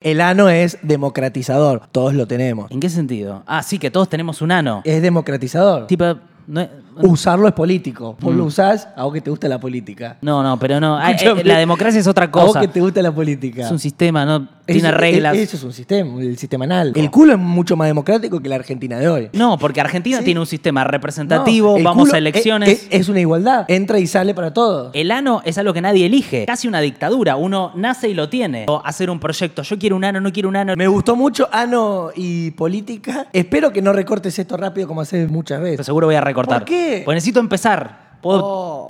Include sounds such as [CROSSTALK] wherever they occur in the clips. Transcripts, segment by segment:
El ano es democratizador, todos lo tenemos. ¿En qué sentido? Ah, sí, que todos tenemos un ano. Es democratizador. Tipo, no, es- Usarlo es político. Vos Mm. lo usás a vos que te gusta la política. no, no, pero no. Ah, eh, Escúchame. la democracia es otra A vos cosa. que te gusta la política. Es un sistema, ¿no? Tiene reglas. Eso es un sistema, el sistema anal. El culo es mucho más democrático que la Argentina de hoy. No, porque Argentina Sí. tiene un sistema representativo, No, vamos a elecciones. Es, es- es una igualdad. Entra y sale para todos. El ano es algo que nadie elige, casi una dictadura. Uno nace y lo tiene. O hacer un proyecto, yo quiero un ano, no quiero un ano. Me gustó mucho Ano y política. Espero que no recortes esto rápido como haces muchas Pero veces. seguro voy a recortar. ¿Por qué? Pues necesito empezar. Puedo- Oh.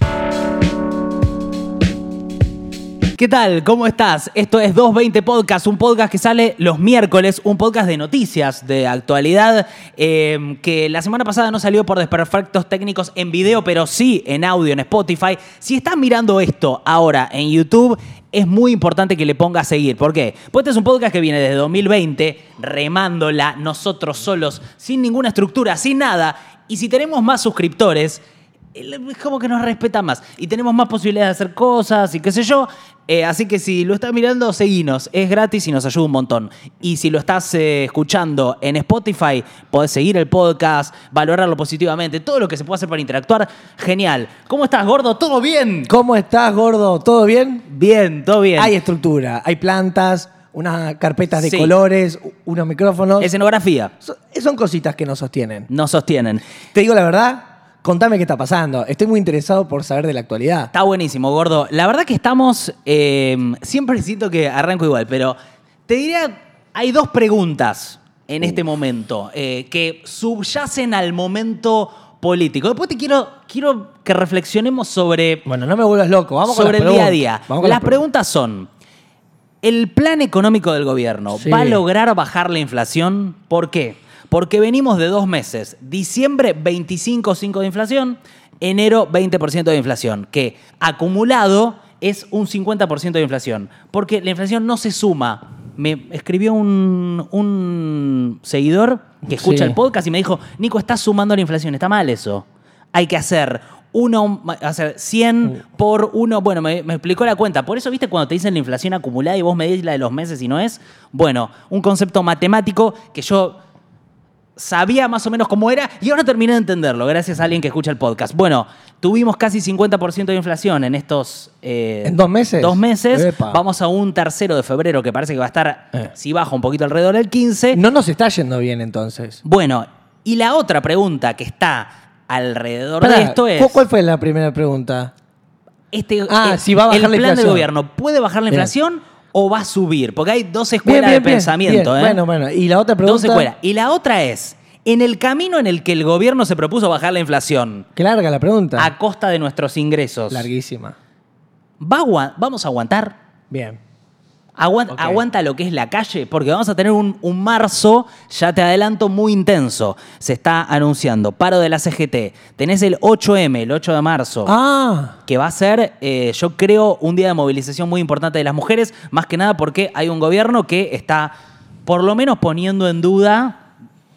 ¿Qué tal? ¿Cómo estás? Esto es 220 Podcast, un podcast que sale los miércoles, un podcast de noticias, de actualidad, eh, que la semana pasada no salió por desperfectos técnicos en video, pero sí en audio, en Spotify. Si estás mirando esto ahora en YouTube, es muy importante que le pongas a seguir. ¿Por qué? Porque este es un podcast que viene desde 2020, remándola nosotros solos, sin ninguna estructura, sin nada. Y si tenemos más suscriptores, es como que nos respeta más y tenemos más posibilidades de hacer cosas y qué sé yo. Eh, así que si lo estás mirando, seguinos. Es gratis y nos ayuda un montón. Y si lo estás eh, escuchando en Spotify, podés seguir el podcast, valorarlo positivamente, todo lo que se puede hacer para interactuar. Genial. ¿Cómo estás, gordo? ¿Todo bien? ¿Cómo estás, gordo? ¿Todo bien? Bien, todo bien. Hay estructura, hay plantas, unas carpetas de Sí. colores, unos micrófonos. Escenografía. Son, son cositas que nos sostienen. Nos sostienen. Te digo la verdad, contame qué está pasando. Estoy muy interesado por saber de la actualidad. Está buenísimo, gordo. La verdad que estamos. eh, siempre siento que arranco igual, pero te diría. Hay dos preguntas en este momento eh, que subyacen al momento político. Después te quiero, quiero que reflexionemos sobre, Bueno, no me vuelvas loco. Vamos con sobre las el día a preguntas. día. Vamos con Las preguntas son: ¿el plan económico del gobierno Sí. va a lograr bajar la inflación? ¿Por qué? Porque venimos de dos meses. Diciembre 25,5 de inflación, enero 20% de inflación, que acumulado es un 50% de inflación. Porque la inflación no se suma. Me escribió un, un seguidor que escucha Sí. el podcast y me dijo, Nico, estás sumando la inflación, está mal eso. Hay que hacer uno, hacer 100 por uno. Bueno, me, me explicó la cuenta. Por eso, ¿viste cuando te dicen la inflación acumulada y vos medís la de los meses y no es? Bueno, un concepto matemático que yo sabía más o menos cómo era y ahora terminé de entenderlo gracias a alguien que escucha el podcast. Bueno, tuvimos casi 50% de inflación en estos... eh, ¿En dos meses? Dos meses. Epa. Vamos a un tercero de febrero que parece que va a estar, Eh. si baja un poquito alrededor del 15. No nos está yendo bien entonces. Bueno, y la otra pregunta que está alrededor Pará, de esto es... ¿cu- ¿Cuál fue la primera pregunta? este, Ah, si va a bajar el la plan del inflación. gobierno puede bajar la Bien. inflación o va a subir, porque hay dos escuelas bien, de pensamiento. bien. ¿eh? Bueno, bueno. Y la otra dos pregunta. escuelas. Y la otra es, en el camino en el que el gobierno se propuso bajar la inflación Qué larga la pregunta. a costa de nuestros ingresos, Larguísima. ¿va a ¿vamos a aguantar? Bien. Aguanta, lo que es la calle, porque vamos a tener un, un marzo, ya te adelanto, muy intenso. Se está anunciando paro de la CGT. Tenés el 8M, el 8 de marzo. Ah, que va a ser, eh, yo creo, un día de movilización muy importante de las mujeres, más que nada porque hay un gobierno que está, por lo menos, poniendo en duda,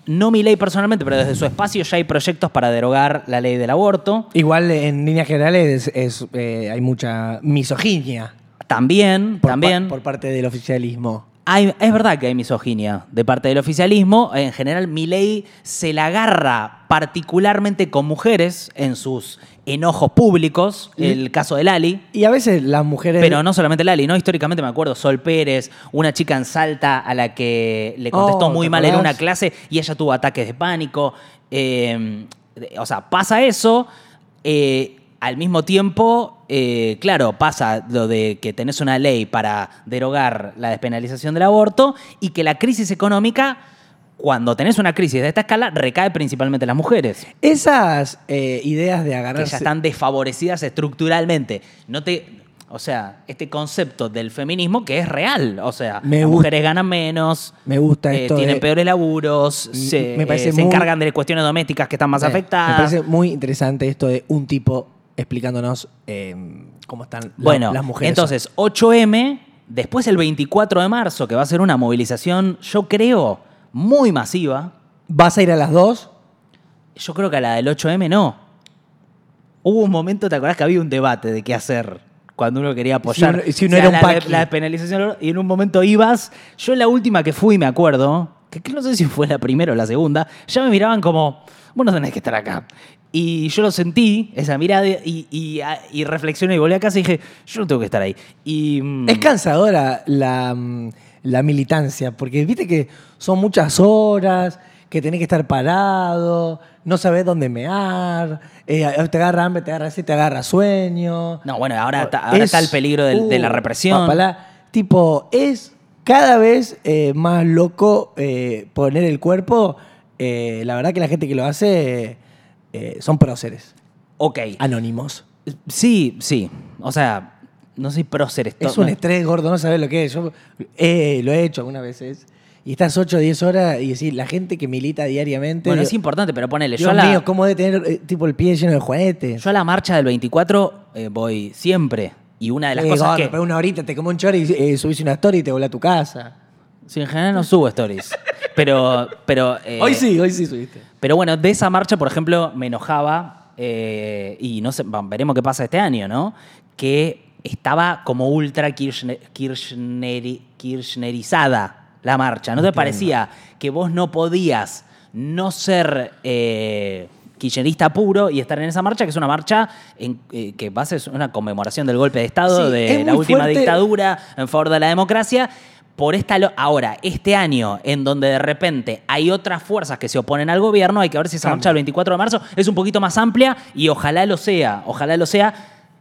no mi ley personalmente, pero desde su espacio ya hay proyectos para derogar la ley del aborto. igual en líneas generales es, es, eh, hay mucha misoginia También, por, también. pa- por parte del oficialismo. Hay- es verdad que hay misoginia de parte del oficialismo. En general, mi ley se la agarra particularmente con mujeres en sus enojos públicos. El caso de Lali. Y a veces las mujeres. Pero no solamente Lali, ¿no? Históricamente me acuerdo, Sol Pérez, una chica en Salta a la que le contestó Oh, muy ¿te mal en una clase y ella tuvo ataques de pánico. Eh, o sea, pasa eso. eh, al mismo tiempo, eh, claro, pasa lo de que tenés una ley para derogar la despenalización del aborto y que la crisis económica, cuando tenés una crisis de esta escala, recae principalmente en las mujeres Esas eh, ideas de que agarrarse. ya están desfavorecidas estructuralmente. No te, o sea, este concepto del feminismo que es real. O sea, Me las mujeres ganan menos, Me gusta eh, esto. tienen de- peores laburos, se, me parece se muy- encargan de cuestiones domésticas que están más afectadas. Me parece muy interesante esto de un tipo explicándonos eh, cómo están la- bueno, las mujeres. entonces 8M, después el 24 de marzo, que va a ser una movilización, yo creo, muy masiva. ¿Vas a ir a las dos? Yo creo que a la del 8M no. Hubo un momento, ¿te acordás que había un debate de qué hacer cuando uno quería apoyar. Si uno- era un la, la despenalización y en un momento ibas. Yo la última que fui, me acuerdo, que, que no sé si fue la primera o la segunda, ya me miraban como, vos no tenés que estar acá. Y yo lo sentí, esa mirada, y, y, y reflexioné y volví a casa y dije, yo no tengo que estar ahí. Y, mm, Es cansadora la, mm, la militancia, porque viste que son muchas horas, que tenés que estar parado, no sabés dónde mear, eh, te agarra hambre, te agarra así, te agarra sueño. No, bueno, ahora, está, ahora está el peligro del- de, la represión. papalá. Tipo, es cada vez eh, más loco eh, poner el cuerpo. Eh, la verdad que la gente que lo hace eh, son próceres, Ok. anónimos. Sí, sí. O sea, no soy prócer. esto- Es un estrés gordo, no sabes lo que es. Yo eh, lo he hecho algunas veces. Y estás 8 o 10 horas y decís, la gente que milita diariamente. Bueno, digo, es importante, pero ponele. Yo Dios a, la, mío, ¿cómo debe tener eh, tipo el pie lleno de juguetes? yo a la marcha del 24 eh, voy siempre. Y una de las Eh, cosas gordo, que. pero una horita te como un chori y eh, subís una story y te volá a tu casa. Sí, en general no subo stories. Pero. pero eh, hoy sí, hoy sí subiste. Pero bueno, de esa marcha, por ejemplo, me enojaba, eh, y no sé, va, veremos qué pasa este año, ¿no? Que estaba como ultra kirchne- kirchneri- kirchnerizada la marcha. ¿No te parecía que vos no podías no ser eh, kirchnerista puro y estar en esa marcha, que es una marcha en, eh, que base es una conmemoración del golpe de Estado, Sí, de es la muy última fuerte. dictadura en favor de la democracia? Por esta ahora, este año, en donde de repente hay otras fuerzas que se oponen al gobierno, hay que ver si esa marcha del 24 de marzo es un poquito más amplia y ojalá lo sea, ojalá lo sea,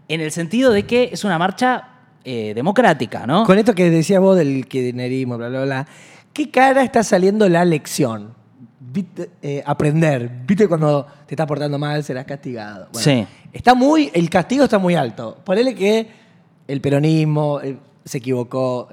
en el sentido de que es una marcha eh, democrática, ¿no? Con esto que decías vos del kirchnerismo, bla, bla, bla. ¿Qué cara está saliendo la lección? Viste, eh, aprender. ¿Viste cuando te estás portando mal, serás castigado? Bueno, Sí. Está muy, el castigo está muy alto. Ponele que el peronismo eh, se equivocó.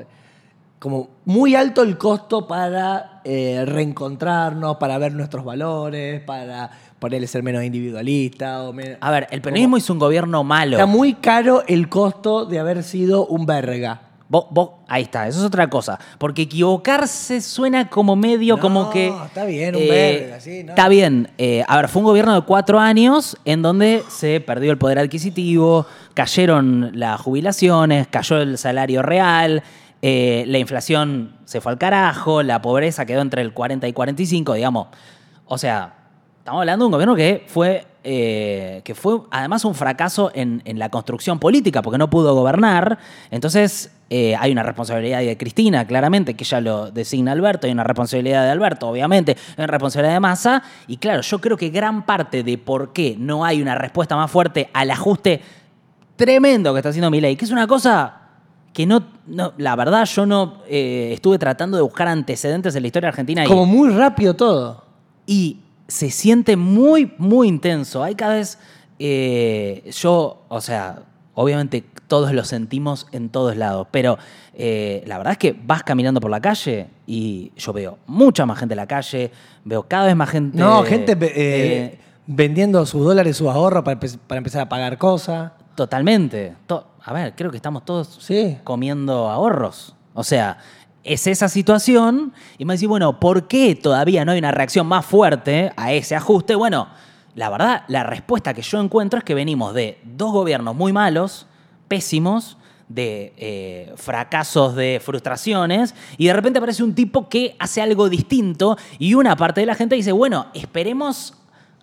Como muy alto el costo para eh, reencontrarnos, para ver nuestros valores, para ponerle ser menos individualista. O men- A ver, el peronismo hizo un gobierno malo. Está muy caro el costo de haber sido un verga. Vos, vos- ahí está, eso es otra cosa. Porque equivocarse suena como medio, No, como que. está bien, un verga, sí, ¿no? Está bien. Eh, a ver, fue un gobierno de cuatro años en donde se perdió el poder adquisitivo, cayeron las jubilaciones, cayó el salario real, eh, la inflación se fue al carajo, la pobreza quedó entre el 40 y 45, digamos. O sea, estamos hablando de un gobierno que fue, eh, que fue además un fracaso en, la construcción política, porque no pudo gobernar. Entonces, eh, hay una responsabilidad de Cristina, claramente, que ella lo designa Alberto, hay una responsabilidad de Alberto, obviamente, hay una responsabilidad de Massa. Y claro, yo creo que gran parte de por qué no hay una respuesta más fuerte al ajuste tremendo que está haciendo Milei, que es una cosa que no, no la verdad yo no eh, estuve tratando de buscar antecedentes en la historia argentina y- Como muy rápido todo. y se siente muy, muy intenso. Hay cada vez, eh, yo, o sea, obviamente todos lo sentimos en todos lados, pero eh, la verdad es que vas caminando por la calle y yo veo mucha más gente en la calle, veo cada vez más gente... No, gente vendiendo sus dólares, sus ahorros para, para empezar a pagar cosas. Totalmente. To- a ver, creo que estamos todos Sí. comiendo ahorros. O sea, es esa situación y me decís, bueno, ¿por qué todavía no hay una reacción más fuerte a ese ajuste? Bueno, la verdad, la respuesta que yo encuentro es que venimos de dos gobiernos muy malos, pésimos, de eh, fracasos, de frustraciones, y de repente aparece un tipo que hace algo distinto y una parte de la gente dice, bueno, esperemos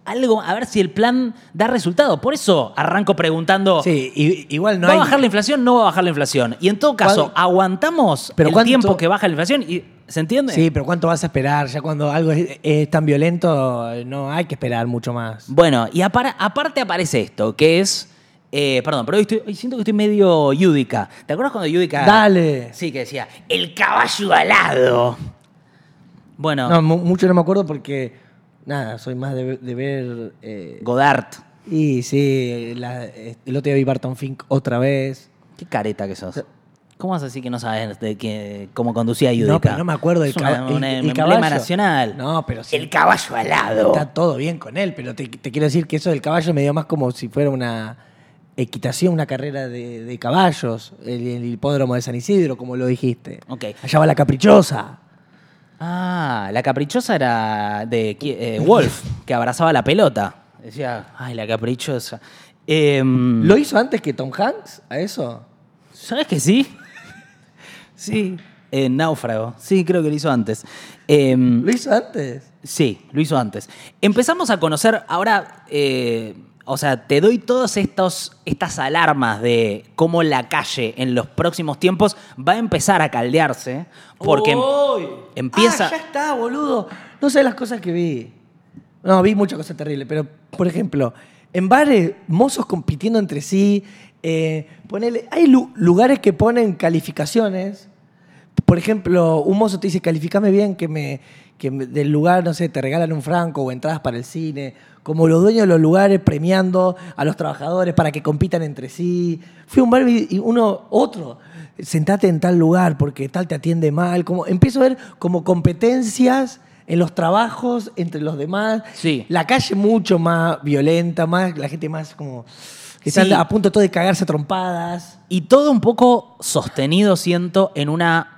algo, a ver si el plan da resultado. Por eso arranco preguntando... Sí, igual no ¿Va hay. a bajar la inflación? No va a bajar la inflación. Y en todo caso, ¿Cuál- aguantamos Pero el cuánto- tiempo que baja la inflación y ¿se entiende? Sí, pero ¿cuánto vas a esperar? Ya cuando algo es, es tan violento, no hay que esperar mucho más. Bueno, y apar- aparte aparece esto, que es. eh, perdón, pero hoy, estoy- hoy siento que estoy medio Yudica. ¿Te acuerdas cuando Yudica. Dale. Sí, que decía, el caballo alado. Bueno, No, mu- mucho no me acuerdo porque, nada, soy más de, de ver... eh, Godard. y sí, la- el otro día vi Barton Fink otra vez. Qué careta que sos. ¿Cómo vas a decir que no sabes de que, cómo conducía Yudica? No, pero no me acuerdo del Es una- caba- el- un el emblema caballo. nacional. No, pero sí. El caballo alado. Está todo bien con él, pero te, te quiero decir que eso del caballo me dio más como si fuera una equitación, una carrera de, de caballos, el, el hipódromo de San Isidro, como lo dijiste. Ok. Allá va la caprichosa. Ah, la caprichosa era de eh, Wolf, que abrazaba la pelota. Decía, ay, la caprichosa. Em, ¿Lo hizo antes que Tom Hanks a eso? ¿Sabes que sí? Sí. Eh, náufrago. Sí, creo que lo hizo antes. Em, ¿Lo hizo antes? Sí, lo hizo antes. Empezamos a conocer, ahora, eh, o sea, te doy todas estas alarmas de cómo la calle en los próximos tiempos va a empezar a caldearse, porque em- ¡Uy! empieza... Ah, ya está, boludo. No sé las cosas que vi. No, vi muchas cosas terribles, pero, por ejemplo, en bares, mozos compitiendo entre sí. eh, ponele, hay lu- lugares que ponen calificaciones. Por ejemplo, un mozo te dice, calificame bien, que, me, que del lugar, no sé, te regalan un franco o entradas para el cine. Como los dueños de los lugares premiando a los trabajadores para que compitan entre sí. Fui a un bar y y uno, otro, sentate en tal lugar porque tal te atiende mal. Como, empiezo a ver como competencias en los trabajos entre los demás. Sí. La calle mucho más violenta, más, la gente más como... Que Sí. están a punto todo de cagarse a trompadas. Y todo un poco sostenido, siento, en una...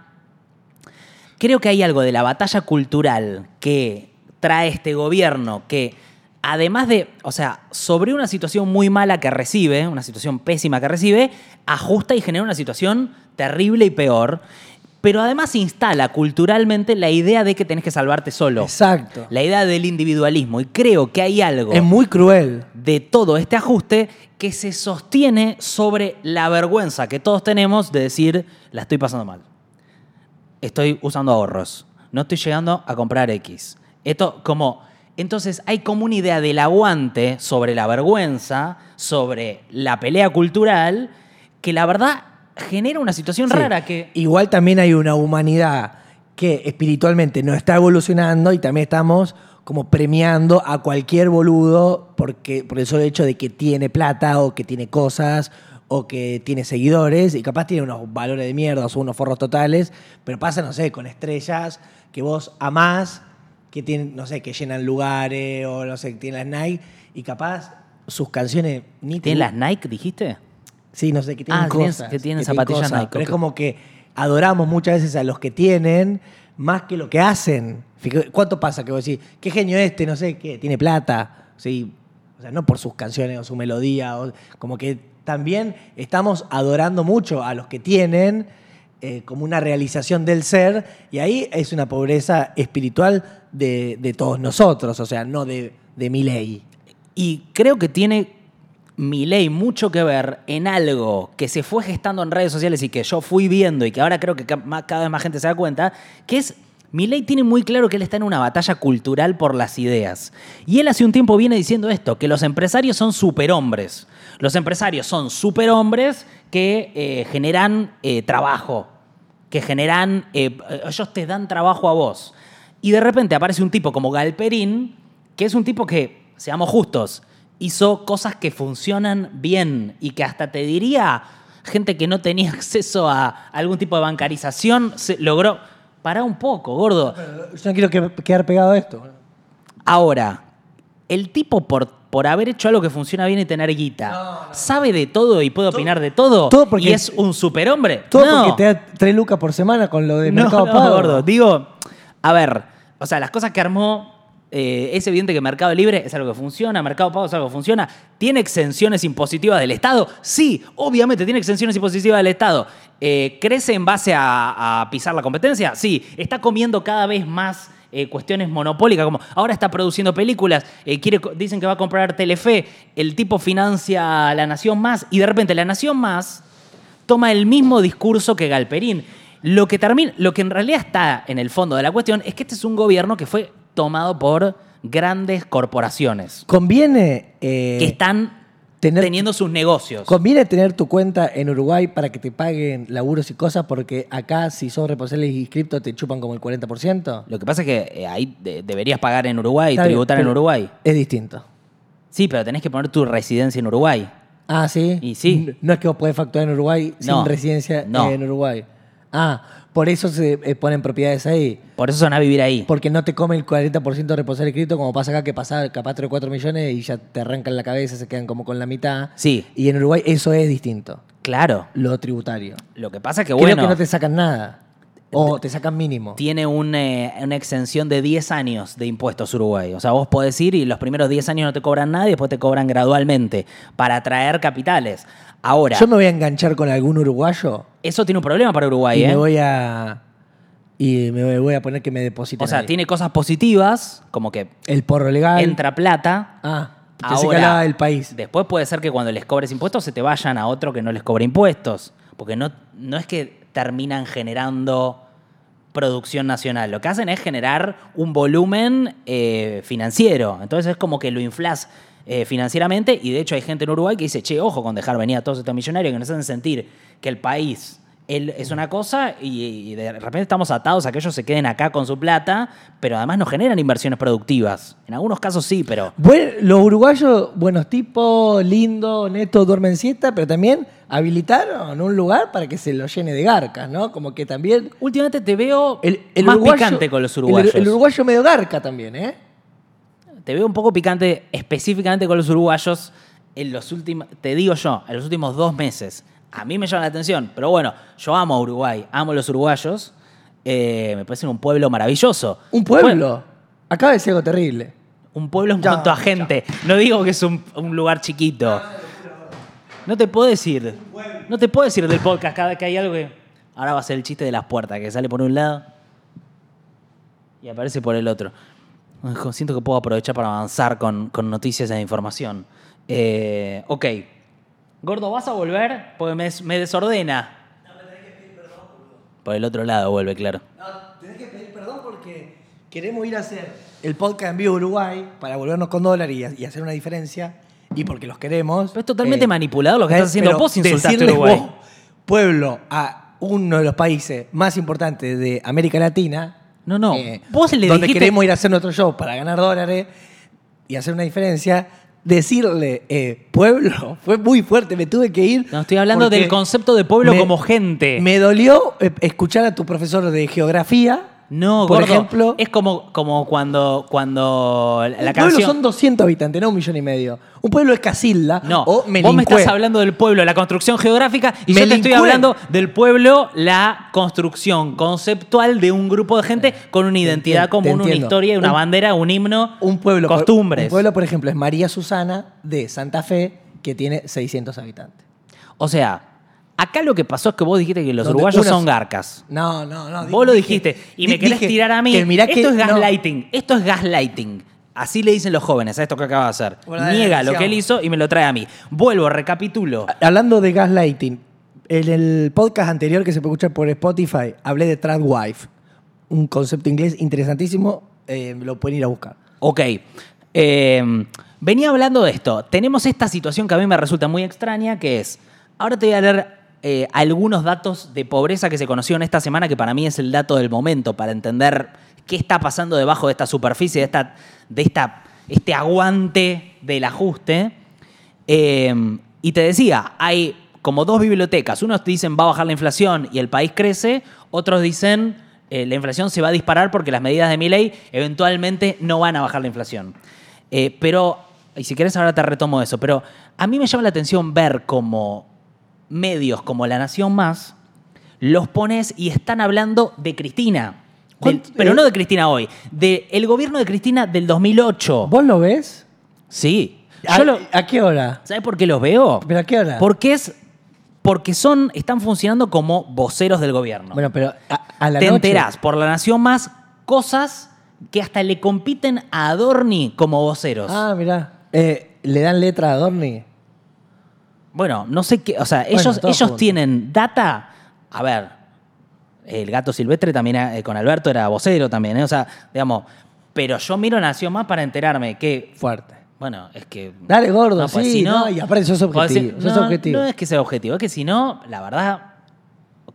Creo que hay algo de la batalla cultural que trae este gobierno que, además de, o sea, sobre una situación muy mala que recibe, una situación pésima que recibe, ajusta y genera una situación terrible y peor, pero además instala culturalmente la idea de que tenés que salvarte solo. Exacto. La idea del individualismo. Y creo que hay algo Es muy cruel. de todo este ajuste que se sostiene sobre la vergüenza que todos tenemos de decir, la estoy pasando mal. Estoy usando ahorros. No estoy llegando a comprar X. Esto como... Entonces hay como una idea del aguante sobre la vergüenza, sobre la pelea cultural, que la verdad genera una situación Sí. rara que... Igual también hay una humanidad que espiritualmente no está evolucionando y también estamos como premiando a cualquier boludo porque, por el solo hecho de que tiene plata o que tiene cosas o que tiene seguidores y capaz tiene unos valores de mierda o son unos forros totales, pero pasa, no sé, con estrellas que vos amás, que tienen, no sé, que llenan lugares o no sé, que tienen las Nike y capaz sus canciones ni ¿Tienen las Nike, dijiste? Sí, no sé, que tienen Ah, que tienen- que zapatillas cosas, Nike, Pero es como que adoramos muchas veces a los que tienen más que lo que hacen. Fíjate, ¿Cuánto pasa que vos decís, qué genio este, no sé qué, tiene plata? Sí, o sea, no por sus canciones o su melodía, o, como que también estamos adorando mucho a los que tienen eh, como una realización del ser, y ahí es una pobreza espiritual de, todos nosotros, o sea, no de, mi ley. Y creo que tiene mi ley mucho que ver en algo que se fue gestando en redes sociales y que yo fui viendo y que ahora creo que cada vez más gente se da cuenta, que es, mi ley tiene muy claro que él está en una batalla cultural por las ideas. Y él hace un tiempo viene diciendo esto, que los empresarios son superhombres. Los empresarios son superhombres que eh, generan eh, trabajo, que generan, eh, ellos te dan trabajo a vos. Y de repente aparece un tipo como Galperín, que es un tipo que, seamos justos, hizo cosas que funcionan bien y que hasta te diría, gente que no tenía [LAUGHS] acceso a algún tipo de bancarización, se logró... Pará un poco, gordo. Yo no quiero que- quedar pegado a esto. Ahora, el tipo por, por haber hecho algo que funciona bien y tener guita, sabe de todo y puede opinar de todo, todo porque- y es un superhombre. Todo No. porque te da tres lucas por semana con lo de No, Mercado no, Pago. gordo. Digo, a ver, o sea, las cosas que armó, eh, es evidente que Mercado Libre es algo que funciona, Mercado Pago es algo que funciona. ¿Tiene exenciones impositivas del Estado? Sí, obviamente tiene exenciones impositivas del Estado. Eh, ¿Crece en base a, a pisar la competencia? Sí. ¿Está comiendo cada vez más eh, cuestiones monopólicas? Como ahora está produciendo películas, eh, quiere, dicen que va a comprar Telefe, el tipo financia a La Nación Más y de repente La Nación Más toma el mismo discurso que Galperín. Lo que, termina, lo que en realidad está en el fondo de la cuestión es que este es un gobierno que fue tomado por grandes corporaciones Conviene, eh, que están tener- teniendo sus negocios. conviene tener tu cuenta en Uruguay para que te paguen laburos y cosas, porque acá, si sos responsable y inscripto, te chupan como el 40%. Lo que pasa es que eh, ahí de- deberías pagar en Uruguay, Está bien, tributar en Uruguay. Es distinto. Sí, pero tenés que poner tu residencia en Uruguay. Ah, sí. Y sí. No es que vos podés facturar en Uruguay No. sin residencia No. en Uruguay. Ah, por eso se eh, ponen propiedades ahí. Por eso son a vivir ahí. Porque no te come el 40% de responsable inscrito, como pasa acá, que pasa capaz 3 o 4 millones y ya te arrancan la cabeza, se quedan como con la mitad. Sí. Y en Uruguay eso es distinto, Claro. lo tributario. Lo que pasa es que, Creo bueno, que no te sacan nada. O te sacan mínimo. tiene un, eh, una exención de 10 años de impuestos Uruguay. O sea, vos podés ir y los primeros 10 años no te cobran nada y después te cobran gradualmente para atraer capitales. Ahora, Yo me voy a enganchar con algún uruguayo eso tiene un problema para Uruguay, y ¿eh? me voy a. Y me voy a poner que me depositen. O sea, ahí. tiene cosas positivas, como que El porro legal. entra plata. Ah, Ahora, del país. Después puede ser que cuando les cobres impuestos se te vayan a otro que no les cobre impuestos. Porque no, no es que terminan generando producción nacional. Lo que hacen es generar un volumen eh, financiero. Entonces es como que lo inflas eh, financieramente y de hecho hay gente en Uruguay que dice, che, ojo con dejar venir a todos estos millonarios que nos hacen sentir que el país es una cosa y, de repente estamos atados a que ellos se queden acá con su plata, pero además no generan inversiones productivas. En algunos casos sí, pero... Buen- los uruguayos, buenos tipos, lindo, neto, duermen pero también habilitaron un lugar para que se lo llene de garcas, ¿no? Como que también. Últimamente te veo El, el más uruguayo- picante con los uruguayos. El, uruguayo medio garca también, ¿eh? Te veo un poco picante específicamente con los uruguayos en los últimos, te digo yo, en los últimos dos meses. A mí me llama la atención, pero bueno, yo amo a Uruguay, amo a los uruguayos. eh, me parece un pueblo maravilloso. Un pueblo. Acaba de ser algo terrible. Un pueblo en Ya, cuanto a gente. No digo que es un, un lugar chiquito. No te puedo decir. No te puedo decir del podcast cada vez que hay algo que. Ahora va a ser el chiste de las puertas, que sale por un lado y aparece por el otro. Siento que puedo aprovechar para avanzar con, con noticias e información. Eh, ok. Gordo, ¿vas a volver? Porque me, des- me desordena. Por el otro lado vuelve, claro. No, tenés que pedir perdón porque queremos ir a hacer el podcast en vivo Uruguay para volvernos con dólar y, y hacer una diferencia. Y porque los queremos. Pero es totalmente eh, manipulador lo que eh, estás haciendo. Vos insultaste a Uruguay. vos, pueblo, a uno de los países más importantes de América Latina. eh, No, no. Vos le donde dijiste- queremos ir a hacer nuestro show para ganar dólares y hacer una diferencia. Decirle eh, pueblo [LAUGHS] fue muy fuerte. Me tuve que ir. No, estoy hablando del concepto de pueblo me- como gente. Me dolió eh, escuchar a tu profesor de geografía. No, por gordo, ejemplo. es como, como cuando, cuando la un pueblo son 200 habitantes, no un millón y medio. Un pueblo es Casilda No, o vos me estás hablando del pueblo, la construcción geográfica, y yo te estoy hablando del pueblo, la construcción conceptual de un grupo de gente con una identidad te común, una historia, una Un- bandera, un himno, Un pueblo, por- costumbres. un pueblo, por ejemplo, es María Susana de Santa Fe, que tiene 600 habitantes. O sea, acá lo que pasó es que vos dijiste que los Donde uruguayos son garcas. No, no, no. Vos lo dijiste y me querés dije tirar a mí. que mirá esto que- es no. gaslighting. Esto es gaslighting. Así le dicen los jóvenes a esto que acaba de hacer. Bueno, Niega lo que él hizo y me lo trae a mí. Vuelvo, recapitulo. Hablando de gaslighting, en el podcast anterior que se puede escuchar por Spotify, hablé de tradwife, un concepto inglés interesantísimo, eh, lo pueden ir a buscar. Ok. Eh, venía hablando de esto. Tenemos esta situación que a mí me resulta muy extraña, que es, ahora te voy a leer eh, algunos datos de pobreza que se conocieron esta semana, que para mí es el dato del momento, para entender qué está pasando debajo de esta superficie, de, esta, de esta, este aguante del ajuste. Eh, y te decía, hay como dos bibliotecas. Unos dicen va a bajar la inflación y el país crece, otros dicen eh, la inflación se va a disparar porque las medidas de mi ley eventualmente no van a bajar la inflación. Eh, pero, y si quieres ahora te retomo eso, pero a mí me llama la atención ver como medios como La Nación Más los pones y están hablando de Cristina. Del- ¿Cuánto- pero eh? no de Cristina hoy, del gobierno de Cristina del 2008. ¿Vos lo ves? Sí. ¿A, Yo lo- a qué hora? ¿Sabes por qué los veo? ¿Pero a qué hora? Porque es porque son están funcionando como voceros del gobierno. Bueno, pero a, a la Te noche. enterás por la Nación Más cosas que hasta le compiten a Adorni como voceros. Ah, mirá. Eh, ¿Le dan letra a Dorni? Bueno, no sé qué, o sea, ellos, ellos juntos. tienen data. A ver, el gato silvestre también eh, con Alberto era vocero también, ¿eh? o sea, digamos, pero yo miro Nación Más para enterarme que Fuerte. Bueno, es que. Dale, gordo, pues, sí, si no, y aparte sos podés objetivo, decir, sos no, objetivo. No es que sea objetivo, es que si no, la verdad,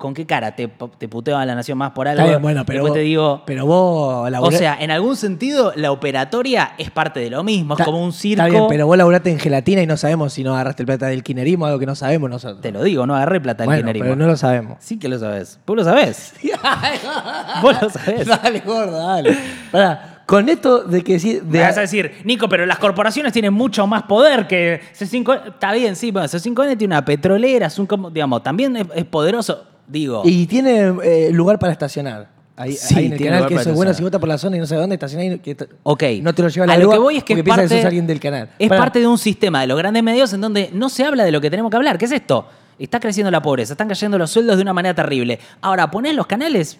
¿con qué cara te, te puteo a la nación más por algo? Está bien, bueno, pero Después vos, te digo. pero vos O laburé- sea, en algún sentido, la operatoria es parte de lo mismo, es como un circo. Está bien, pero vos laburaste en gelatina y no sabemos si no agarraste el plata del kinerismo, algo que no sabemos nosotros. Te lo digo, no agarré plata del bueno, kirchnerismo. pero no lo sabemos. Sí que lo sabes. Vos lo sabés. [LAUGHS] [LAUGHS] Vos lo sabés. dale, gordo, dale. Pará, con esto de que sí, de, vas a decir, Nico, pero las corporaciones tienen mucho más poder que C5N. Está bien, sí, bueno, C5N tiene una petrolera, es un, como- digamos, también es, es poderoso. Digo, Y tiene eh, lugar para estacionar. Ahí, Sí, ahí en el tiene canal lugar que para eso es bueno, estacionar. si vota por la zona y no sabe dónde estacionar, y que t- ok. no te lo lleva la A lo grúa que voy es que porque es piensa que parte, sos alguien del canal. Es Pará. parte de un sistema de los grandes medios en donde no se habla de lo que tenemos que hablar. ¿Qué es esto? Está creciendo la pobreza, están cayendo los sueldos de una manera terrible. Ahora, ponés los canales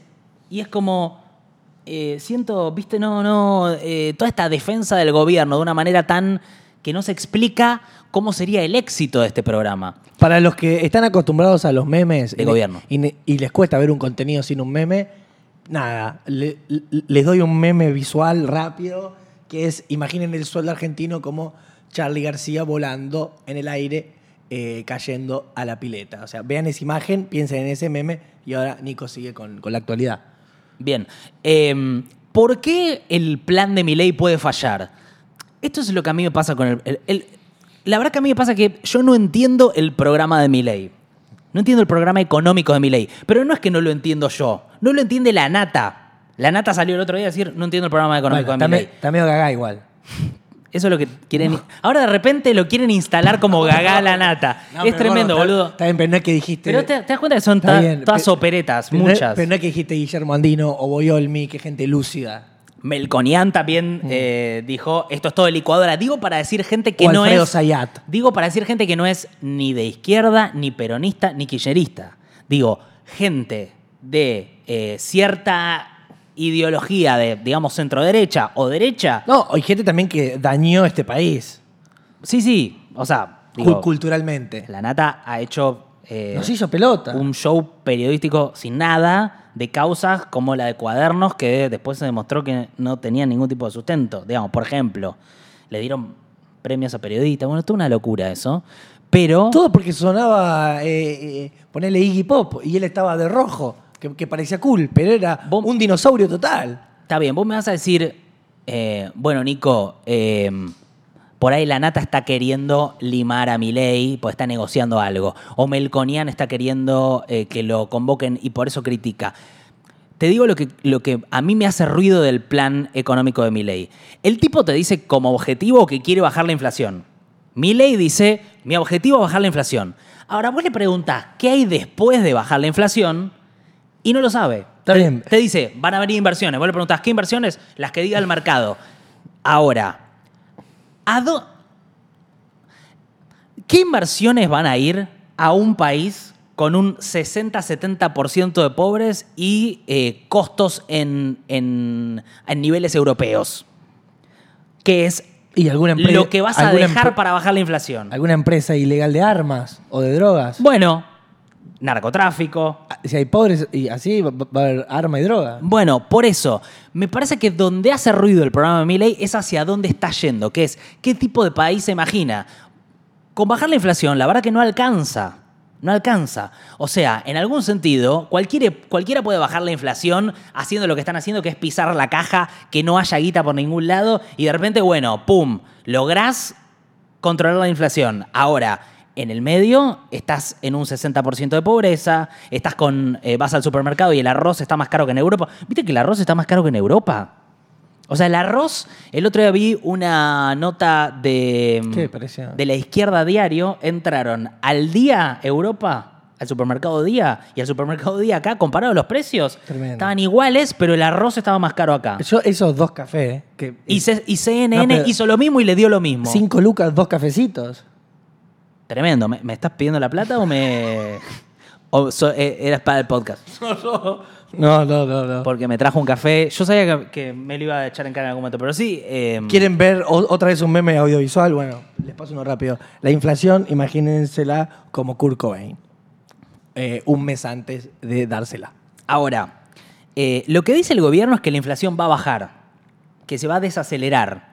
y es como. eh, siento, viste, no, no. eh, toda esta defensa del gobierno de una manera tan. Que no se explica cómo sería el éxito de este programa. Para los que están acostumbrados a los memes De gobierno. y, les cuesta ver un contenido sin un meme, nada, le- le- les doy un meme visual rápido que es, imaginen el sueldo argentino como Charlie García volando en el aire, eh, cayendo a la pileta. O sea, vean esa imagen, piensen en ese meme y ahora Nico sigue con, con la actualidad. Bien. eh, ¿Por qué el plan de mi ley puede fallar? Esto es lo que a mí me pasa con el, el- el- La verdad que a mí me pasa que yo no entiendo el programa de mi ley. No entiendo el programa económico de mi ley. Pero no es que no lo entiendo yo. No lo entiende la nata. La nata salió el otro día a decir, no entiendo el programa económico Bueno, de mi está, ley. me- está medio cagá igual. [LAUGHS] Eso es lo que quieren. Ahora de repente lo quieren instalar como gagá a la nata. [LAUGHS] No, es tremendo, está- boludo. Está bien, pero no es que dijiste... Pero te, te das cuenta que son ta- bien, todas operetas, muchas. pero no es que dijiste Guillermo Andino o Boyolmi, que gente lúcida. Melconian también Mm. eh, dijo, esto es todo de licuadora. Digo para decir gente que o no Alfredo es... Zayat. Digo para decir gente que no es ni de izquierda, ni peronista, ni kirchnerista. Digo, gente de eh, cierta ideología de, digamos, centro-derecha o derecha. No, hay gente también que dañó este país Sí, sí. O sea, digo, culturalmente. la nata ha hecho eh, Nos hizo pelota. un show periodístico sin nada de causas como la de cuadernos que después se demostró que no tenían ningún tipo de sustento. Digamos, por ejemplo, le dieron premios a periodistas. Bueno, esto es una locura eso. Pero... Todo porque sonaba eh, eh, ponerle Iggy Pop y él estaba de rojo, que, que parecía cool, pero era Vos- un dinosaurio total. Está bien, vos me vas a decir, eh, bueno, Nico, eh, por ahí la nata está queriendo limar a Milei, pues está negociando algo. O Melconian está queriendo eh, que lo convoquen y por eso critica. Te digo lo que, lo que a mí me hace ruido del plan económico de Milei. El tipo te dice como objetivo que quiere bajar la inflación. Milei dice, mi objetivo es bajar la inflación. Ahora vos le preguntás, ¿qué hay después de bajar la inflación? Y no lo sabe. Está Te- bien. Te dice, van a venir inversiones. Vos le preguntás, ¿qué inversiones? Las que diga el mercado. Ahora, ¿a ¿qué inversiones van a ir a un país con un 60-70% de pobres y eh, costos en, en- en niveles europeos? Que es Y alguna lo que vas a dejar para bajar la inflación. ¿Alguna empresa ilegal de armas o de drogas? Bueno, narcotráfico, Ah, Si hay pobres y así va, va a haber arma y droga. Bueno, por eso, me parece que donde hace ruido el programa de Milley es hacia dónde está yendo, que es qué tipo de país se imagina. Con bajar la inflación, la verdad que no alcanza. No alcanza. O sea, en algún sentido, cualquiera, cualquiera puede bajar la inflación haciendo lo que están haciendo, que es pisar la caja, que no haya guita por ningún lado, y de repente, bueno, pum, lográs controlar la inflación. Ahora, en el medio estás en un 60% de pobreza, estás con eh, vas al supermercado y el arroz está más caro que en Europa. ¿Viste que el arroz está más caro que en Europa? O sea, el arroz, el otro día vi una nota de, de la izquierda diario, entraron al día Europa, al supermercado día y al supermercado día acá, comparado los precios, Tremendo. estaban iguales, pero el arroz estaba más caro acá. Yo esos dos cafés, que Y, y CNN No, hizo lo mismo y le dio lo mismo. cinco lucas, dos cafecitos. Tremendo. ¿Me, me estás pidiendo la plata o me.? o so- eh, eras para el podcast? [LAUGHS] No, no, no, no. Porque me trajo un café. Yo sabía que, que me lo iba a echar en cara en algún momento, pero sí. eh, ¿Quieren ver o- otra vez un meme audiovisual? Bueno, les paso uno rápido. La inflación, imagínensela como Kurt Cobain. Eh, un mes antes de dársela. Ahora, eh, lo que dice el gobierno es que la inflación va a bajar, que se va a desacelerar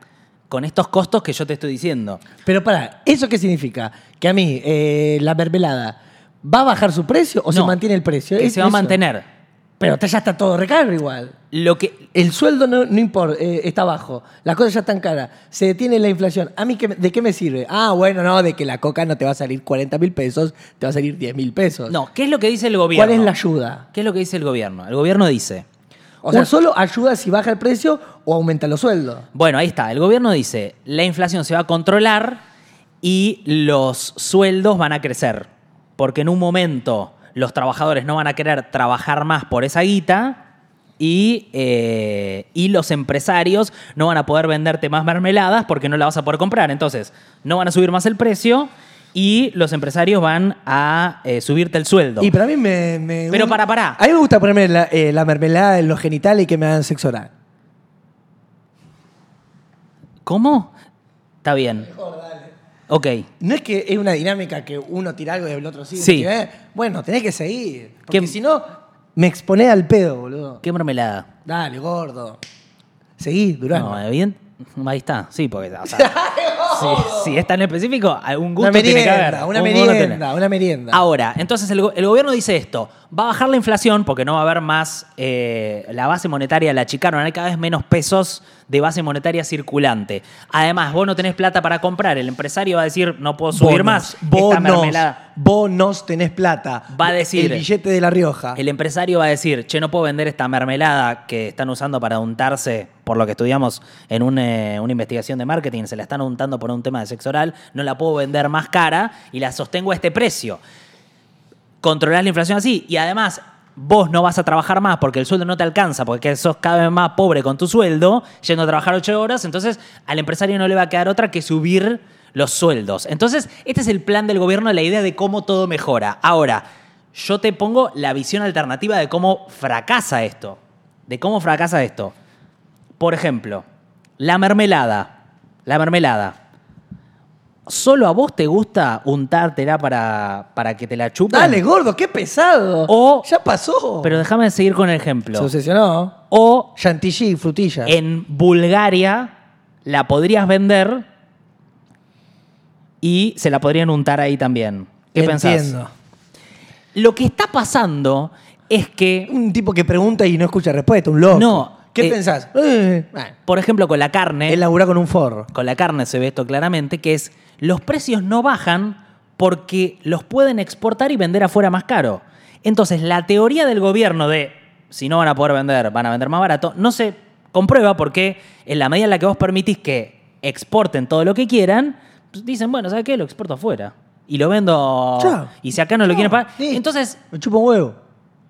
con estos costos que yo te estoy diciendo. Pero para, ¿eso qué significa? Que a mí, eh, la mermelada, ¿va a bajar su precio o se mantiene el precio? Que Es se va a mantener. Pero ya está todo recaro igual. Lo que, El sueldo no, no importa, eh, está bajo. Las cosas ya están caras. Se detiene la inflación. ¿A mí qué me- de qué me sirve? Ah, bueno, no, de que la coca no te va a salir 40 mil pesos, te va a salir 10 mil pesos. no, ¿qué es lo que dice el gobierno? ¿Cuál es la ayuda? ¿Qué es lo que dice el gobierno? El gobierno dice. O sea, solo ayuda si baja el precio o aumenta los sueldos. Bueno, ahí está. El gobierno dice, la inflación se va a controlar y los sueldos van a crecer. Porque en un momento los trabajadores no van a querer trabajar más por esa guita y, eh, y los empresarios no van a poder venderte más mermeladas porque no la vas a poder comprar. Entonces, no van a subir más el precio y los empresarios van a eh, subirte el sueldo. Y para mí me. me- Pero un- para, para. A mí me gusta ponerme la, eh, la mermelada en los genitales y que me hagan sexo oral. ¿Cómo? Está bien. Ok. No es que es una dinámica que uno tira algo y el otro sigue. Sí. ¿eh? Bueno, tenés que seguir. Porque ¿Qué- si no, me exponés al pedo, boludo. ¿Qué mermelada? Dale, gordo. Seguí, Durán. No, bien. [LAUGHS] Ahí está. Sí, porque. o sea, [LAUGHS] si, si es tan específico, algún gusto una tiene que haber. merienda, una Un merienda, una merienda. Ahora, entonces el gobierno dice esto, va a bajar la inflación porque no va a haber más, eh, la base monetaria la achicaron, hay cada vez menos pesos de base monetaria circulante. Además, vos no tenés plata para comprar, el empresario va a decir, no puedo subir Bonos, más, esta Bonos, mermelada. bonos tenés plata. Va a decir- El billete de La Rioja. El empresario va a decir, che, no puedo vender esta mermelada que están usando para untarse, por lo que estudiamos en un, eh, una investigación de marketing, se la están untando por un tema de sexo oral, no la puedo vender más cara y la sostengo a este precio. Controlás la inflación así y además vos no vas a trabajar más porque el sueldo no te alcanza, porque sos cada vez más pobre con tu sueldo, yendo a trabajar ocho horas, entonces al empresario no le va a quedar otra que subir los sueldos. Entonces, este es el plan del gobierno, la idea de cómo todo mejora. Ahora, yo te pongo la visión alternativa de cómo fracasa esto. De cómo fracasa esto. Por ejemplo, la mermelada. La mermelada. ¿Solo a vos te gusta untártela para, para que te la chupen? Dale, gordo, qué pesado. O- ya pasó. Pero déjame seguir con el ejemplo. Se obsesionó. O Chantilly, frutillas. en Bulgaria la podrías vender y se la podrían untar ahí también. ¿Qué pensás? Entiendo. Lo que está pasando es que, Un tipo que pregunta y no escucha respuesta, un loco. No, ¿Qué eh, pensás? Eh, por ejemplo, con la carne, él labura con un forro. con la carne se ve esto claramente, que es los precios no bajan porque los pueden exportar y vender afuera más caro. Entonces, la teoría del gobierno de si no van a poder vender, van a vender más barato, no se comprueba porque en la medida en la que vos permitís que exporten todo lo que quieran, pues dicen, bueno, ¿sabes qué? Lo exporto afuera. Y lo vendo. Chao. Y si acá no lo quieren pagar. Sí. Entonces, Me chupa un huevo.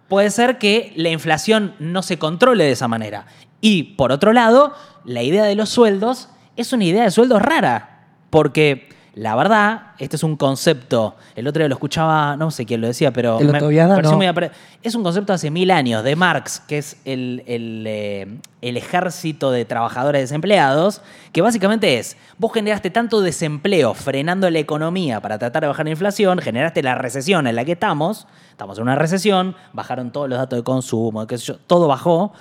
Puede ser que la inflación no se controle de esa manera. Y por otro lado, la idea de los sueldos es una idea de sueldos rara, porque la verdad, este es un concepto, el otro día lo escuchaba, no sé quién lo decía, pero ¿El pareció No. muy es un concepto de hace mil años, de Marx, que es el, el, eh, el ejército de trabajadores desempleados, que básicamente es, vos generaste tanto desempleo frenando la economía para tratar de bajar la inflación, generaste la recesión en la que estamos, estamos en una recesión, bajaron todos los datos de consumo, qué sé yo, todo bajó,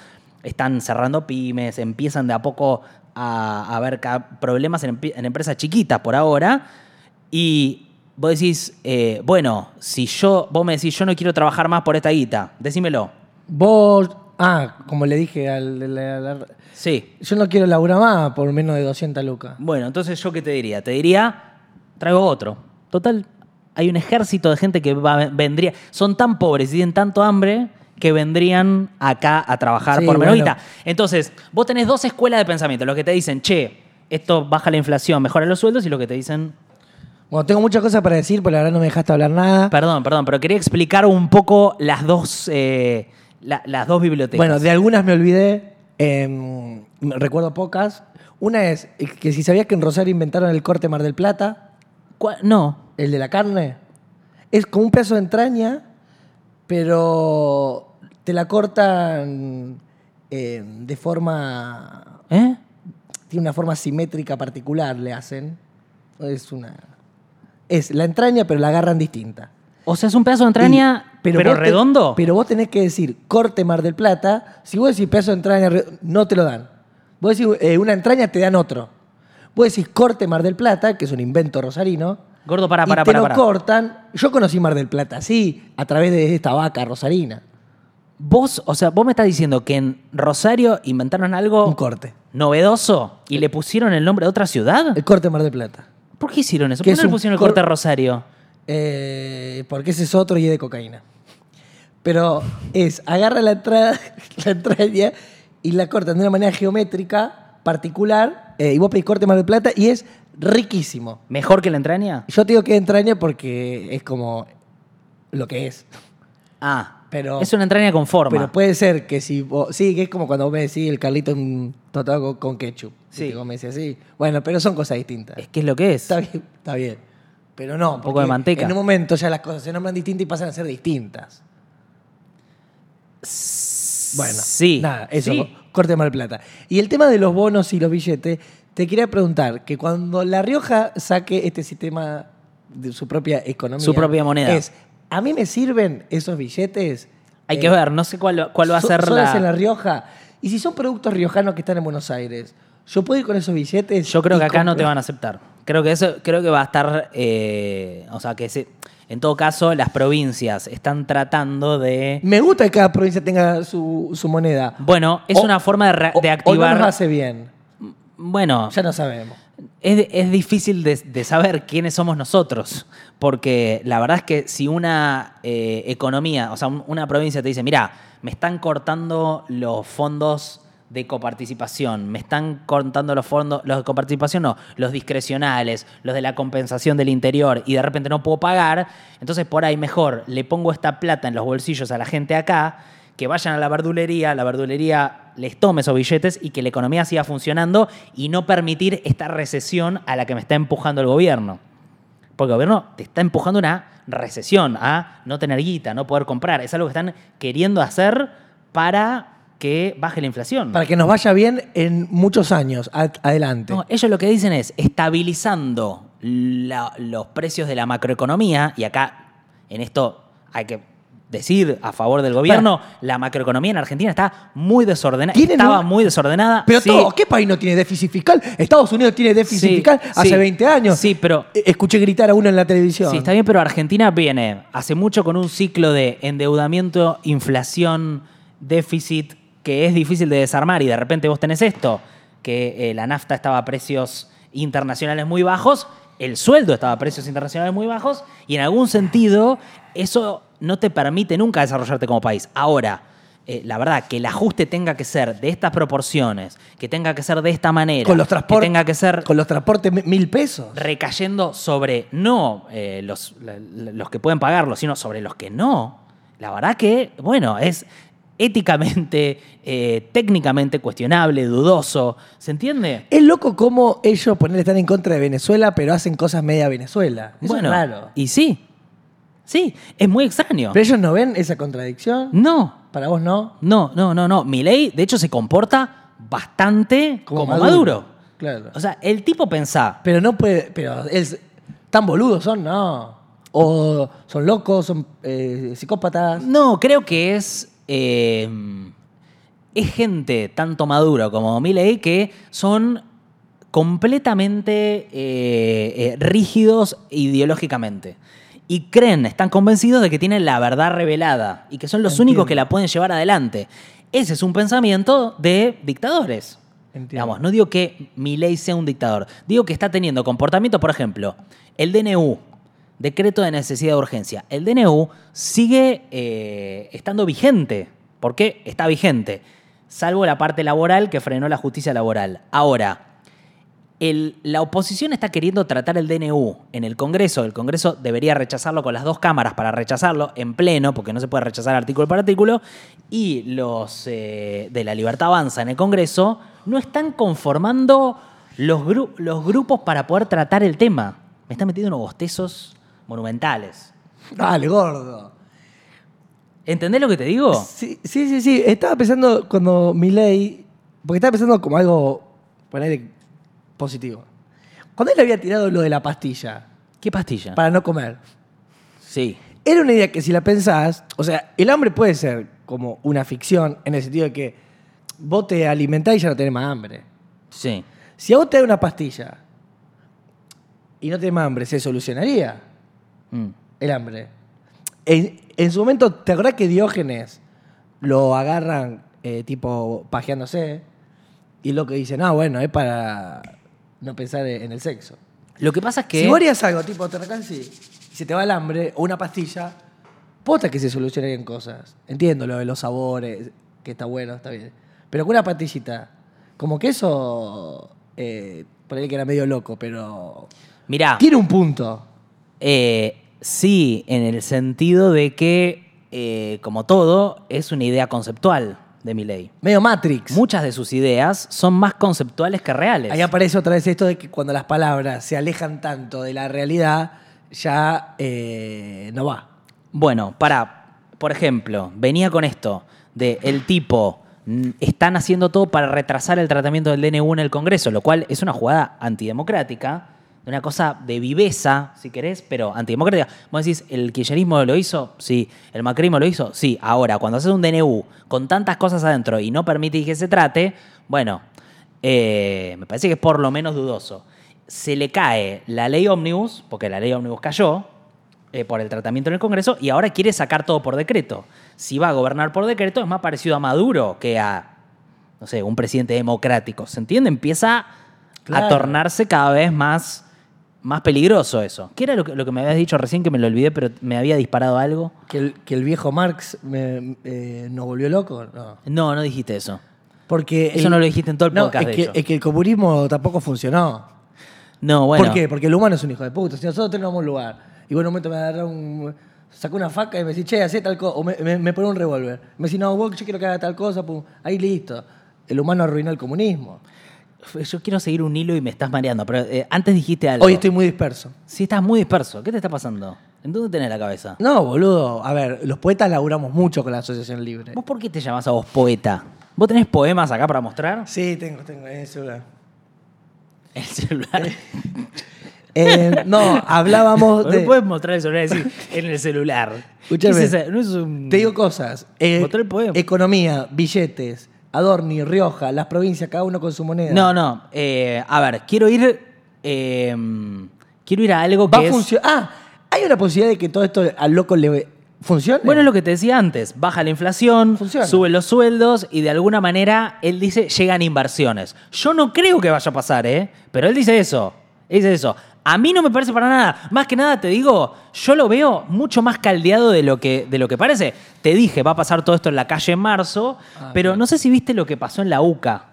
están cerrando pymes, empiezan de a poco a, a ca- problemas en, empresas chiquitas por ahora, y vos decís, eh, bueno, si yo, vos me decís, yo no quiero trabajar más por esta guita, decímelo. Vos. Ah, como le dije al. al- al- Sí. yo no quiero laburar más por menos de 200 lucas. Bueno, entonces yo qué te diría? Te diría, traigo otro. Total, hay un ejército de gente que va- vendría, son tan pobres y tienen tanto hambre que vendrían acá a trabajar Sí, por menos bueno. Entonces, vos tenés dos escuelas de pensamiento, los que te dicen, che, esto baja la inflación, mejora los sueldos, y los que te dicen, Bueno, tengo muchas cosas para decir, pero la verdad no me dejaste hablar nada. perdón, perdón, pero quería explicar un poco las dos, eh, la- las dos bibliotecas. Bueno, de algunas me olvidé. em, recuerdo pocas. Una es que si sabías que en Rosario inventaron el corte Mar del Plata, ¿Cuál? No. el de la carne. Es como un pedazo de entraña, pero te la cortan eh, de forma. ¿Eh? Tiene una forma simétrica particular, le hacen. Es una. Es la entraña, pero la agarran distinta. O sea, es un pedazo de entraña, Y- pero, te- redondo. pero vos tenés que decir corte Mar del Plata. Si vos decís pedazo de entraña, no te lo dan. Vos decís eh, una entraña, te dan otro. Vos decís corte Mar del Plata, que es un invento rosarino. Gordo, para, y para, te para, lo para. cortan. Yo conocí Mar del Plata, sí, a través de esta vaca rosarina. Vos, o sea, vos me estás diciendo que en Rosario inventaron algo Un corte. novedoso y le pusieron el nombre de otra ciudad. El corte Mar del Plata. ¿Por qué hicieron eso? ¿Por qué no le pusieron el cor- corte Rosario? Eh, porque ese es otro y es de cocaína. Pero es, agarra la entrada, [LAUGHS] la entraña y la cortan de una manera geométrica, particular, eh, y vos pedís corte Mar del Plata y es riquísimo. ¿Mejor que la entraña? Yo te digo que entraña porque es como lo que es. Ah, Pero- es una entraña con forma. Pero puede ser que si vos. Sí, que es como cuando vos me decís el Carlito en tostado con, ketchup. Sí. Sí. Vos me decís así. Bueno, pero son cosas distintas. es que es lo que es. Está bien, está bien. Pero no. Un poco de manteca. En un momento ya las cosas se nombran distintas y pasan a ser distintas. Bueno, Sí. Nada, eso. Sí. Corte mal plata. Y el tema de los bonos y los billetes, te quería preguntar que cuando La Rioja saque este sistema de su propia economía. Su propia moneda. Es, ¿a mí me sirven esos billetes? Hay Eh, que ver, no sé cuál, cuál va a so- ser la... en La Rioja. Y si son productos riojanos que están en Buenos Aires, ¿yo puedo ir con esos billetes? Yo creo que acá no te van a aceptar. Creo que eso, creo que va a estar, eh, o sea, que se- en todo caso las provincias están tratando de, Me gusta que cada provincia tenga su, su moneda. bueno, es O- una forma de, re- O- de O activar, no nos hace bien. bueno, Ya no sabemos. Es, es difícil de, saber quiénes somos nosotros, porque la verdad es que si una eh, economía, o sea, un- una provincia te dice, mira, me están cortando los fondos de coparticipación, me están cortando los fondos, los de coparticipación no, los discrecionales, los de la compensación del interior, y de repente no puedo pagar, entonces por ahí mejor le pongo esta plata en los bolsillos a la gente acá, que vayan a la verdulería, la verdulería les tome esos billetes y que la economía siga funcionando y no permitir esta recesión a la que me está empujando el gobierno. Porque el gobierno te está empujando una recesión a no tener guita, no poder comprar. Es algo que están queriendo hacer para que baje la inflación. Para que nos vaya bien en muchos años adelante. No, ellos lo que dicen es estabilizando la- los precios de la macroeconomía, y acá en esto hay que decir a favor del gobierno, la macroeconomía en Argentina está muy desordenada, estaba un- muy desordenada. Pero sí. todo, ¿qué país no tiene déficit fiscal? Estados Unidos tiene déficit Sí, fiscal hace sí. 20 años. Sí, pero- Eh, Escuché gritar a uno en la televisión. Sí, está bien, pero Argentina viene hace mucho con un ciclo de endeudamiento, inflación, déficit, que es difícil de desarmar y de repente vos tenés esto, que eh, la nafta estaba a precios internacionales muy bajos, el sueldo estaba a precios internacionales muy bajos y en algún sentido eso no te permite nunca desarrollarte como país. Ahora, eh, la verdad, que el ajuste tenga que ser de estas proporciones, que tenga que ser de esta manera, con los que transportes. tenga que ser Con los transportes mi- mil pesos. recayendo sobre no eh, los, los que pueden pagarlo, sino sobre los que no, la verdad que, bueno, es éticamente, eh, técnicamente cuestionable, dudoso. ¿Se entiende? Es loco cómo ellos poner están en contra de Venezuela, pero hacen cosas media Venezuela. Eso bueno, es raro. y sí, sí, es muy extraño. Pero ellos no ven esa contradicción. No, Para vos no. no, no, no, no. Milei, de hecho, se comporta bastante como, Maduro. Claro. O sea, el tipo pensá, Pero no puede. Pero es, tan boludos son, no. O son locos, son eh, psicópatas. No, creo que es. eh, es gente, tanto Maduro como Milei, que son completamente eh, eh, rígidos ideológicamente. Y creen, están convencidos de que tienen la verdad revelada y que son los Entiendo. únicos que la pueden llevar adelante. Ese es un pensamiento de dictadores. Entiendo. Digamos, no digo que Milei sea un dictador, digo que está teniendo comportamiento, por ejemplo, el DNU, decreto de necesidad de urgencia. El DNU sigue eh, estando vigente. ¿Por qué? Está vigente. Salvo la parte laboral que frenó la justicia laboral. Ahora, el- la oposición está queriendo tratar el DNU en el Congreso. El Congreso debería rechazarlo con las dos cámaras para rechazarlo en pleno, porque no se puede rechazar artículo por artículo. Y los eh, de la Libertad Avanza en el Congreso no están conformando los, gru- los grupos para poder tratar el tema. Me están metiendo unos bostezos monumentales. Dale, gordo. ¿Entendés lo que te digo? Sí, sí, sí, sí. Estaba pensando cuando Milei. Porque estaba pensando como algo. Ponerle positivo. Cuando él había tirado lo de la pastilla ¿Qué pastilla? para no comer. Sí. Era una idea que si la pensás, o sea, el hambre puede ser como una ficción en el sentido de que vos te alimentás y ya no tenés más hambre. Sí. Si a vos te da una pastilla y no tenés más hambre, ¿se solucionaría Mm. el hambre? En, en su momento, ¿te acordás que Diógenes lo agarran eh, tipo pajeándose? Y lo que dicen, ah, bueno, es para no pensar en el sexo. Lo que pasa es que... Si vos harías algo, tipo, te recansás y se te va el hambre o una pastilla, posta que se solucionarían cosas. Entiendo lo de los sabores, que está bueno, está bien. Pero con una pastillita, como que eso, eh, por ahí que era medio loco, pero Mirá. tiene un punto. Eh, sí, en el sentido de que eh, como todo, es una idea conceptual de Milley. Medio Matrix. Muchas de sus ideas son más conceptuales que reales. Ahí aparece otra vez esto de que cuando las palabras se alejan tanto de la realidad, ya eh, no va. Bueno, para, por ejemplo, venía con esto de el tipo mm, están haciendo todo para retrasar el tratamiento del DNU en el Congreso, lo cual es una jugada antidemocrática, una cosa de viveza, si querés, pero antidemocrática. Vos decís, ¿el kirchnerismo lo hizo? Sí. ¿El macrismo lo hizo? Sí. Ahora, cuando haces un DNU con tantas cosas adentro y no permitís que se trate, bueno, eh, me parece que es por lo menos dudoso. Se le cae la ley ómnibus, porque la ley ómnibus cayó, eh, por el tratamiento en el Congreso y ahora quiere sacar todo por decreto. Si va a gobernar por decreto es más parecido a Maduro que a, no sé, un presidente democrático. ¿Se entiende? Empieza Claro. a tornarse cada vez más, más peligroso eso. ¿Qué era lo que, lo que me habías dicho recién que me lo olvidé, pero me había disparado algo? Que el, que el viejo Marx me, eh, nos volvió loco. No. No, no dijiste eso. Porque Eso no lo dijiste en todo el no, podcast, Es de que, hecho. es que el comunismo tampoco funcionó. No, bueno. ¿Por qué? Porque el humano es un hijo de puta. Si nosotros tenemos un lugar y vos en un momento me agarrás un. Sacó una faca y me decís, che, hacé tal cosa. O me, me, me pone un revólver. Me decís, no, vos, yo quiero que haga tal cosa. Pum. Ahí listo. El humano arruinó el comunismo. Yo quiero seguir un hilo y me estás mareando, pero eh, antes dijiste algo. Hoy estoy muy disperso. Sí, estás muy disperso. ¿Qué te está pasando? ¿En dónde tenés la cabeza? No, boludo. A ver, los poetas laburamos mucho con la Asociación Libre. ¿Vos por qué te llamás a vos poeta? ¿Vos tenés poemas acá para mostrar? Sí, tengo, tengo en el celular. [LAUGHS] El celular. Eh, no, hablábamos [LAUGHS] No de. puedes mostrar el celular y decir en el celular. [LAUGHS] Escúchame. ¿Qué es esa? No es un- Te digo cosas. Eh, el poema. Economía, billetes, Adorni, Rioja, las provincias, cada uno con su moneda. No, no. eh, a ver, quiero ir. eh, quiero ir a algo que Va a es. funcionar. Ah, hay una posibilidad de que todo esto al loco le funcione. Bueno, es lo que te decía antes. Baja la inflación, Funciona. suben los sueldos y de alguna manera él dice llegan inversiones. Yo no creo que vaya a pasar, ¿eh? Pero él dice eso. Él dice eso. A mí no me parece para nada. Más que nada te digo, yo lo veo mucho más caldeado de lo que, de lo que parece. Te dije, va a pasar todo esto en la calle en marzo, Ah, pero bien. no sé si viste lo que pasó en la UCA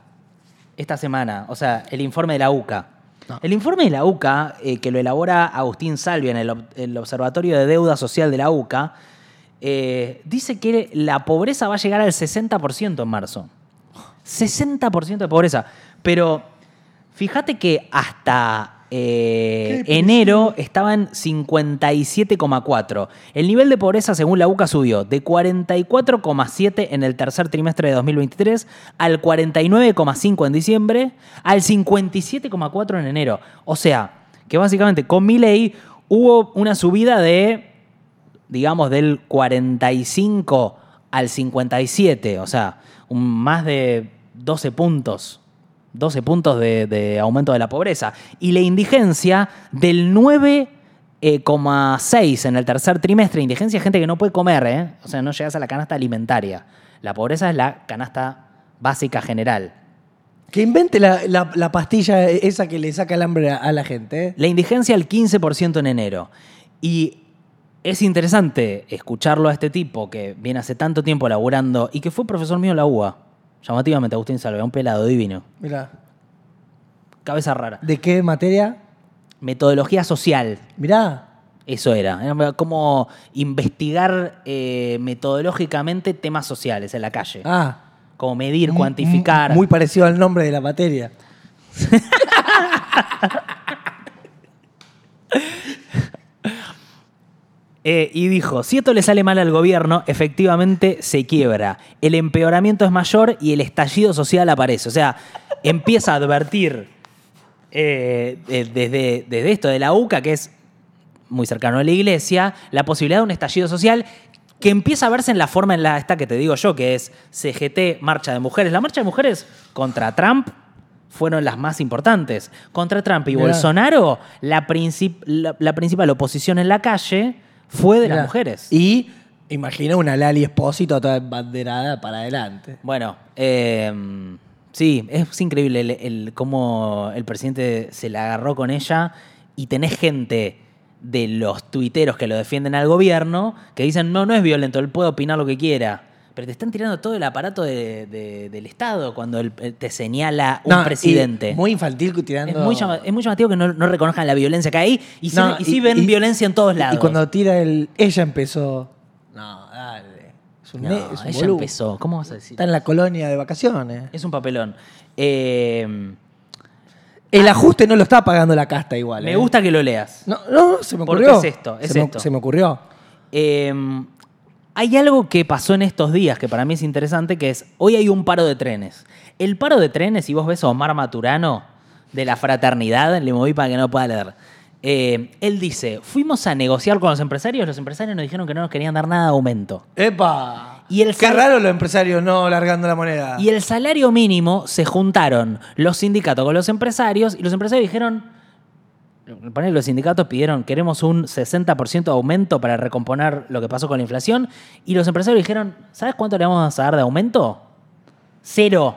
esta semana. O sea, el informe de la UCA. No. El informe de la UCA, eh, que lo elabora Agustín Salvia en el Observatorio de Deuda Social de la UCA, eh, dice que la pobreza va a llegar al 60% en marzo. 60% de pobreza. Pero fíjate que hasta eh, enero estaba en 57,4. El nivel de pobreza, según la UCA, subió de 44,7 en el tercer trimestre de 2023 al 49,5 en diciembre, al 57,4 en enero. O sea, que básicamente con mi ley hubo una subida de digamos, del 45 al 57, o sea, un, más de 12 puntos, 12 puntos de, de aumento de la pobreza. Y la indigencia del 9,6 en el tercer trimestre. Indigencia es gente que no puede comer, ¿eh? o sea, no llegas a la canasta alimentaria. La pobreza es la canasta básica general. Que invente la, la- la pastilla esa que le saca el hambre a, a la gente. ¿eh? La indigencia al 15% en enero. Y es interesante escucharlo a este tipo que viene hace tanto tiempo laburando y que fue profesor mío en la UBA. Llamativamente, Agustín Salve, un pelado divino. Mirá. Cabeza rara. ¿De qué materia? Metodología social. Mirá. Eso era. Era como investigar eh, metodológicamente temas sociales en la calle. Ah. Como medir, mu- cuantificar. mu- Muy parecido al nombre de la materia. [LAUGHS] Eh, y dijo, si esto le sale mal al gobierno, efectivamente se quiebra. El empeoramiento es mayor y el estallido social aparece. O sea, empieza a advertir eh, desde, desde esto de la UCA, que es muy cercano a la iglesia, la posibilidad de un estallido social que empieza a verse en la forma en la esta que te digo yo, que es CGT, Marcha de Mujeres. La Marcha de Mujeres contra Trump fueron las más importantes. Contra Trump y Mirá. Bolsonaro, la, princip- la- la principal oposición en la calle fue de Mirá. las mujeres. Y imagina una Lali Espósito toda banderada para adelante. Bueno, eh, sí, es increíble el, el- cómo el presidente se la agarró con ella y tenés gente de los tuiteros que lo defienden al gobierno que dicen, no, no es violento, él puede opinar lo que quiera. Pero te están tirando todo el aparato de- de- del Estado cuando te señala un No, presidente. Muy infantil es, tirando. muy llama- es muy llamativo que no, no reconozcan la violencia que hay y sí, No, y sí ven y- violencia en todos lados. Y cuando tira el. Ella empezó. No, dale. un, No, es un ella boludo. empezó. ¿Cómo vas a decir? Está en la colonia de vacaciones. Es un papelón. Eh, El ajuste no lo está pagando la casta igual. me ¿eh? gusta que lo leas. No, no, se me Porque ocurrió. es esto, es se, me, esto. se me ocurrió. Eh, hay algo que pasó en estos días que para mí es interesante, que es, hoy hay un paro de trenes. El paro de trenes, si vos ves a Omar Maturano de la fraternidad, le moví para que no pueda leer. Eh, él dice, fuimos a negociar con los empresarios, los empresarios nos dijeron que no nos querían dar nada de aumento. ¡Epa! Y el Qué raro los empresarios no largando la moneda. Y el salario mínimo se juntaron los sindicatos con los empresarios y los empresarios dijeron, ponele, los sindicatos pidieron, queremos un 60% de aumento para recomponer lo que pasó con la inflación y los empresarios dijeron, ¿sabes cuánto le vamos a dar de aumento? Cero.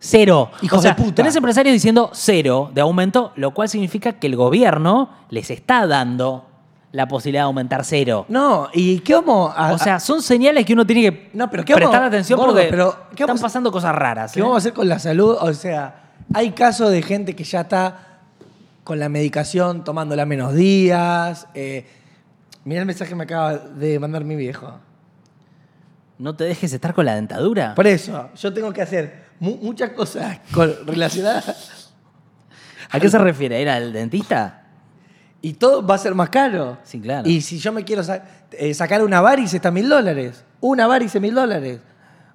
Cero. Hijos o sea, de puta. tenés empresarios diciendo cero de aumento, lo cual significa que el gobierno les está dando la posibilidad de aumentar cero. No, ¿y qué vamos a, O sea, son señales que uno tiene que No, pero ¿qué prestar vamos- atención gordo, porque pero ¿qué están vamos pasando cosas raras. ¿Qué ¿eh? vamos a hacer con la salud? O sea, hay casos de gente que ya está con la medicación tomándola menos días. Eh, mirá el mensaje que me acaba de mandar mi viejo. No te dejes estar con la dentadura. Por eso, yo tengo que hacer mu- muchas cosas relacionadas [LAUGHS] ¿A qué se refiere? ¿Era el dentista? y todo va a ser más caro. Sí, claro. Y si yo me quiero sa- eh, sacar una varice está mil dólares. Una varice mil dólares.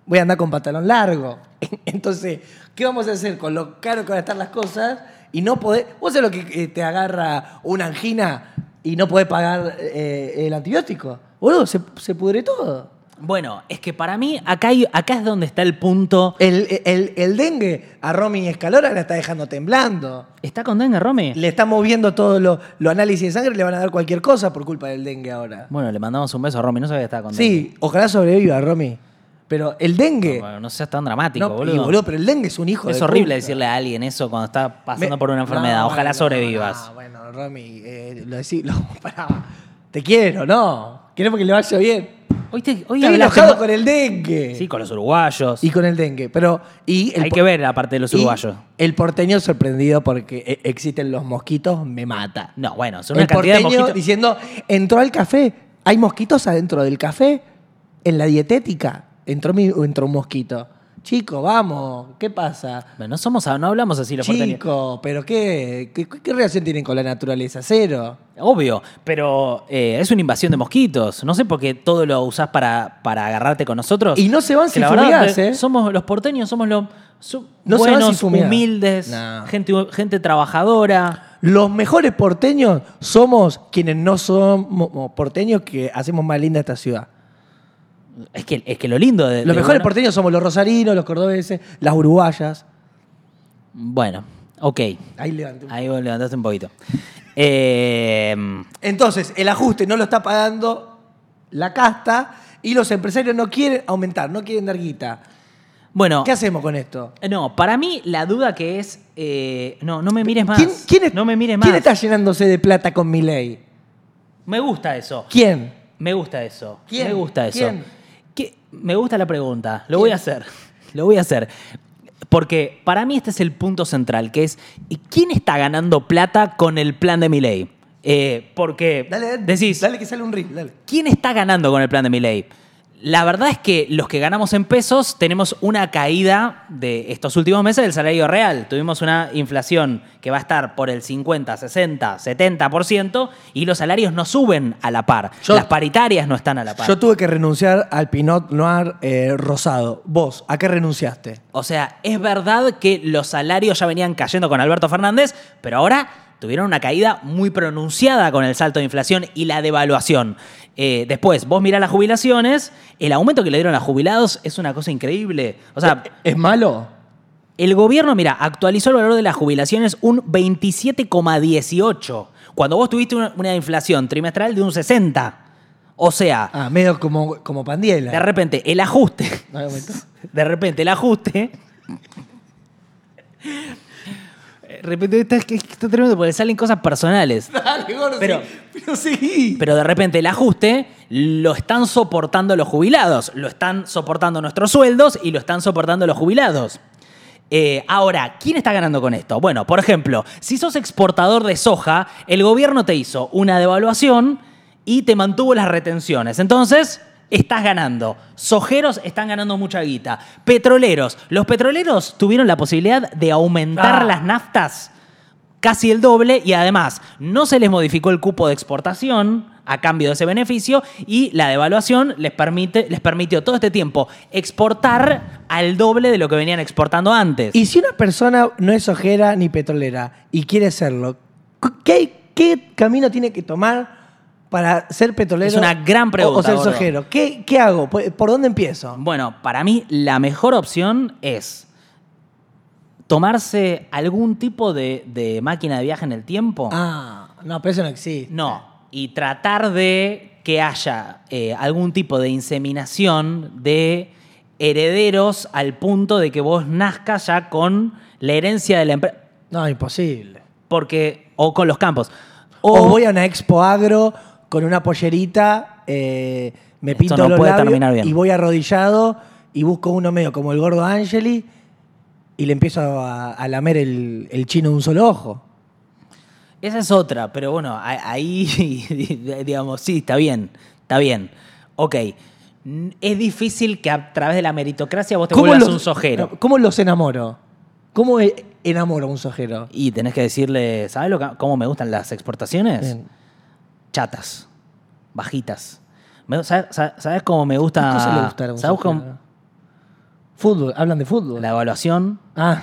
Voy a andar con pantalón largo. [LAUGHS] Entonces, ¿qué vamos a hacer con lo caro que van a estar las cosas y no poder... ¿Vos sabés lo que eh, te agarra una angina y no podés pagar eh, el antibiótico? Boludo, se, se pudre todo. Bueno, es que para mí acá, hay- acá es donde está el punto. El, el- el dengue a Romy Escalora la está dejando temblando. ¿Está con dengue, Romy? Le están moviendo todo lo, lo análisis de sangre, le van a dar cualquier cosa por culpa del dengue ahora. Bueno, le mandamos un beso a Romy. No sabía que estaba con dengue. Sí, ojalá sobreviva, Romy. Pero el dengue. Bueno, no seas tan dramático, no, boludo. y, boludo, pero el dengue es un hijo es de horrible puta. decirle a alguien eso cuando está pasando Me- por una enfermedad. No, Ojalá no, sobrevivas. no, bueno, Romy, eh, lo decí, [LAUGHS] lo, pará. Te quiero, ¿no? Queremos que le vaya bien. Hoy, te, hoy Estoy enojado con el dengue. Sí, con los uruguayos. Y con el dengue. Pero. Y el Hay que ver la parte de los uruguayos. El porteño sorprendido porque eh, existen los mosquitos, me mata. No, bueno, son una el cantidad de porteño mosquitos. diciendo, entró al café. ¿Hay mosquitos adentro del café? En la dietética. Entró, mi- entró un mosquito. Chico, vamos. ¿Qué pasa? Bueno, no, somos, no hablamos así los porteños. Chico, pero qué, qué, qué relación tienen con la naturaleza? Cero. Obvio, pero eh, es una invasión de mosquitos. No sé por qué todo lo usás para, para agarrarte con nosotros. Y no se van si fumigás, eh, ¿eh? Somos los porteños, somos los so- No se van buenos, si humildes, No. gente, gente trabajadora. Los mejores porteños somos quienes no somos porteños que hacemos más linda esta ciudad. Es que, es que lo lindo de. Los de- mejores porteños somos los rosarinos, los cordobeses, las uruguayas. Bueno, ok. Ahí levanté. Ahí vos levantaste un poquito. [LAUGHS] Eh, Entonces, el ajuste no lo está pagando la casta y los empresarios no quieren aumentar, no quieren dar guita. bueno, ¿Qué hacemos con esto? no, para mí la duda que es. eh, no, no me mires más. ¿Quién, quién es- no me mires más. ¿Quién está llenándose de plata con mi ley? Me gusta eso. ¿Quién? Me gusta eso. ¿Quién? Me gusta eso. ¿Quién? ¿Qué? Me gusta la pregunta. Lo voy a hacer. [LAUGHS] Lo voy a hacer. Porque para mí este es el punto central, que es ¿y ¿quién está ganando plata con el plan de Milei? Eh, porque Dale, dale, decís, dale que sale un ring, dale. ¿quién está ganando con el plan de Milei? La verdad es que los que ganamos en pesos tenemos una caída de estos últimos meses del salario real. Tuvimos una inflación que va a estar por el 50, 60, 70% y los salarios no suben a la par. Yo- Las paritarias no están a la par. Yo tuve que renunciar al Pinot Noir eh, rosado. Vos, ¿a qué renunciaste? O sea, es verdad que los salarios ya venían cayendo con Alberto Fernández, pero ahora tuvieron una caída muy pronunciada con el salto de inflación y la devaluación. Eh, después, vos mirás las jubilaciones, el aumento que le dieron a jubilados es una cosa increíble. O sea, ¿Es malo? el gobierno, mira, actualizó el valor de las jubilaciones un 27,18, cuando vos tuviste una, una inflación trimestral de un 60. O sea, Ah, medio como, como Pandiela. de repente, el ajuste No, [LAUGHS] de repente el ajuste. De repente está, está tremendo porque salen cosas personales. [LAUGHS] Dale, gordo, Pero- sí, pero sí. Pero de repente el ajuste lo están soportando los jubilados, lo están soportando nuestros sueldos y lo están soportando los jubilados. Eh, ahora, ¿quién está ganando con esto? Bueno, por ejemplo, si sos exportador de soja, el gobierno te hizo una devaluación y te mantuvo las retenciones. Entonces, estás ganando. Sojeros están ganando mucha guita. Petroleros. Los petroleros tuvieron la posibilidad de aumentar Ah. las naftas casi el doble y además no se les modificó el cupo de exportación a cambio de ese beneficio y la devaluación les, permite, les permitió todo este tiempo exportar al doble de lo que venían exportando antes. Y si una persona no es ojera ni petrolera y quiere serlo, ¿qué, qué camino tiene que tomar para ser petrolero? Es una gran o- pregunta, O, ser gordo. sojero. ¿Qué, qué hago? ¿Por, dónde empiezo? Bueno, para mí la mejor opción es tomarse algún tipo de, de máquina de viaje en el tiempo. Ah, no, pero eso no existe. No, y tratar de que haya eh, algún tipo de inseminación de herederos al punto de que vos nazcas ya con la herencia de la empresa. No, imposible. Porque, o con los campos. O, voy a una expo agro con una pollerita, eh, me pinto no los puede labios terminar bien. y voy arrodillado y busco uno medio como el gordo Angeli y le empiezo a, a lamer el, el chino de un solo ojo. Esa es otra, pero bueno, ahí, [LAUGHS] digamos, sí, está bien, está bien. Ok, es difícil que a través de la meritocracia vos te vuelvas un sojero. ¿Cómo los enamoro? ¿Cómo e- enamoro a un sojero? Y tenés que decirle, ¿sabes lo que- cómo me gustan las exportaciones? Bien. Chatas, bajitas. Me- ¿Sabes, cómo me gusta? ¿Qué le gustará a un ¿Sabes cómo- Fútbol, hablan de fútbol. La evaluación. Ah,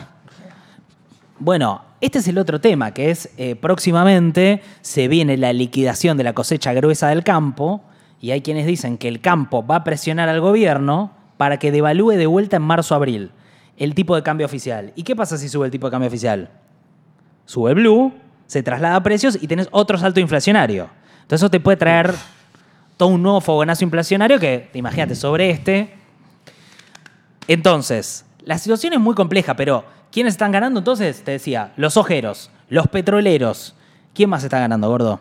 Bueno, este es el otro tema, que es eh, próximamente se viene la liquidación de la cosecha gruesa del campo y hay quienes dicen que el campo va a presionar al gobierno para que devalúe de vuelta en marzo-abril el tipo de cambio oficial. ¿Y qué pasa si sube el tipo de cambio oficial? Sube Blue, se traslada a precios y tenés otro salto inflacionario. Entonces eso te puede traer todo un nuevo fogonazo inflacionario que, imagínate, sobre este. Entonces, la situación es muy compleja, pero ¿quiénes están ganando entonces? Te decía, los ojeros, los petroleros. ¿Quién más está ganando, gordo?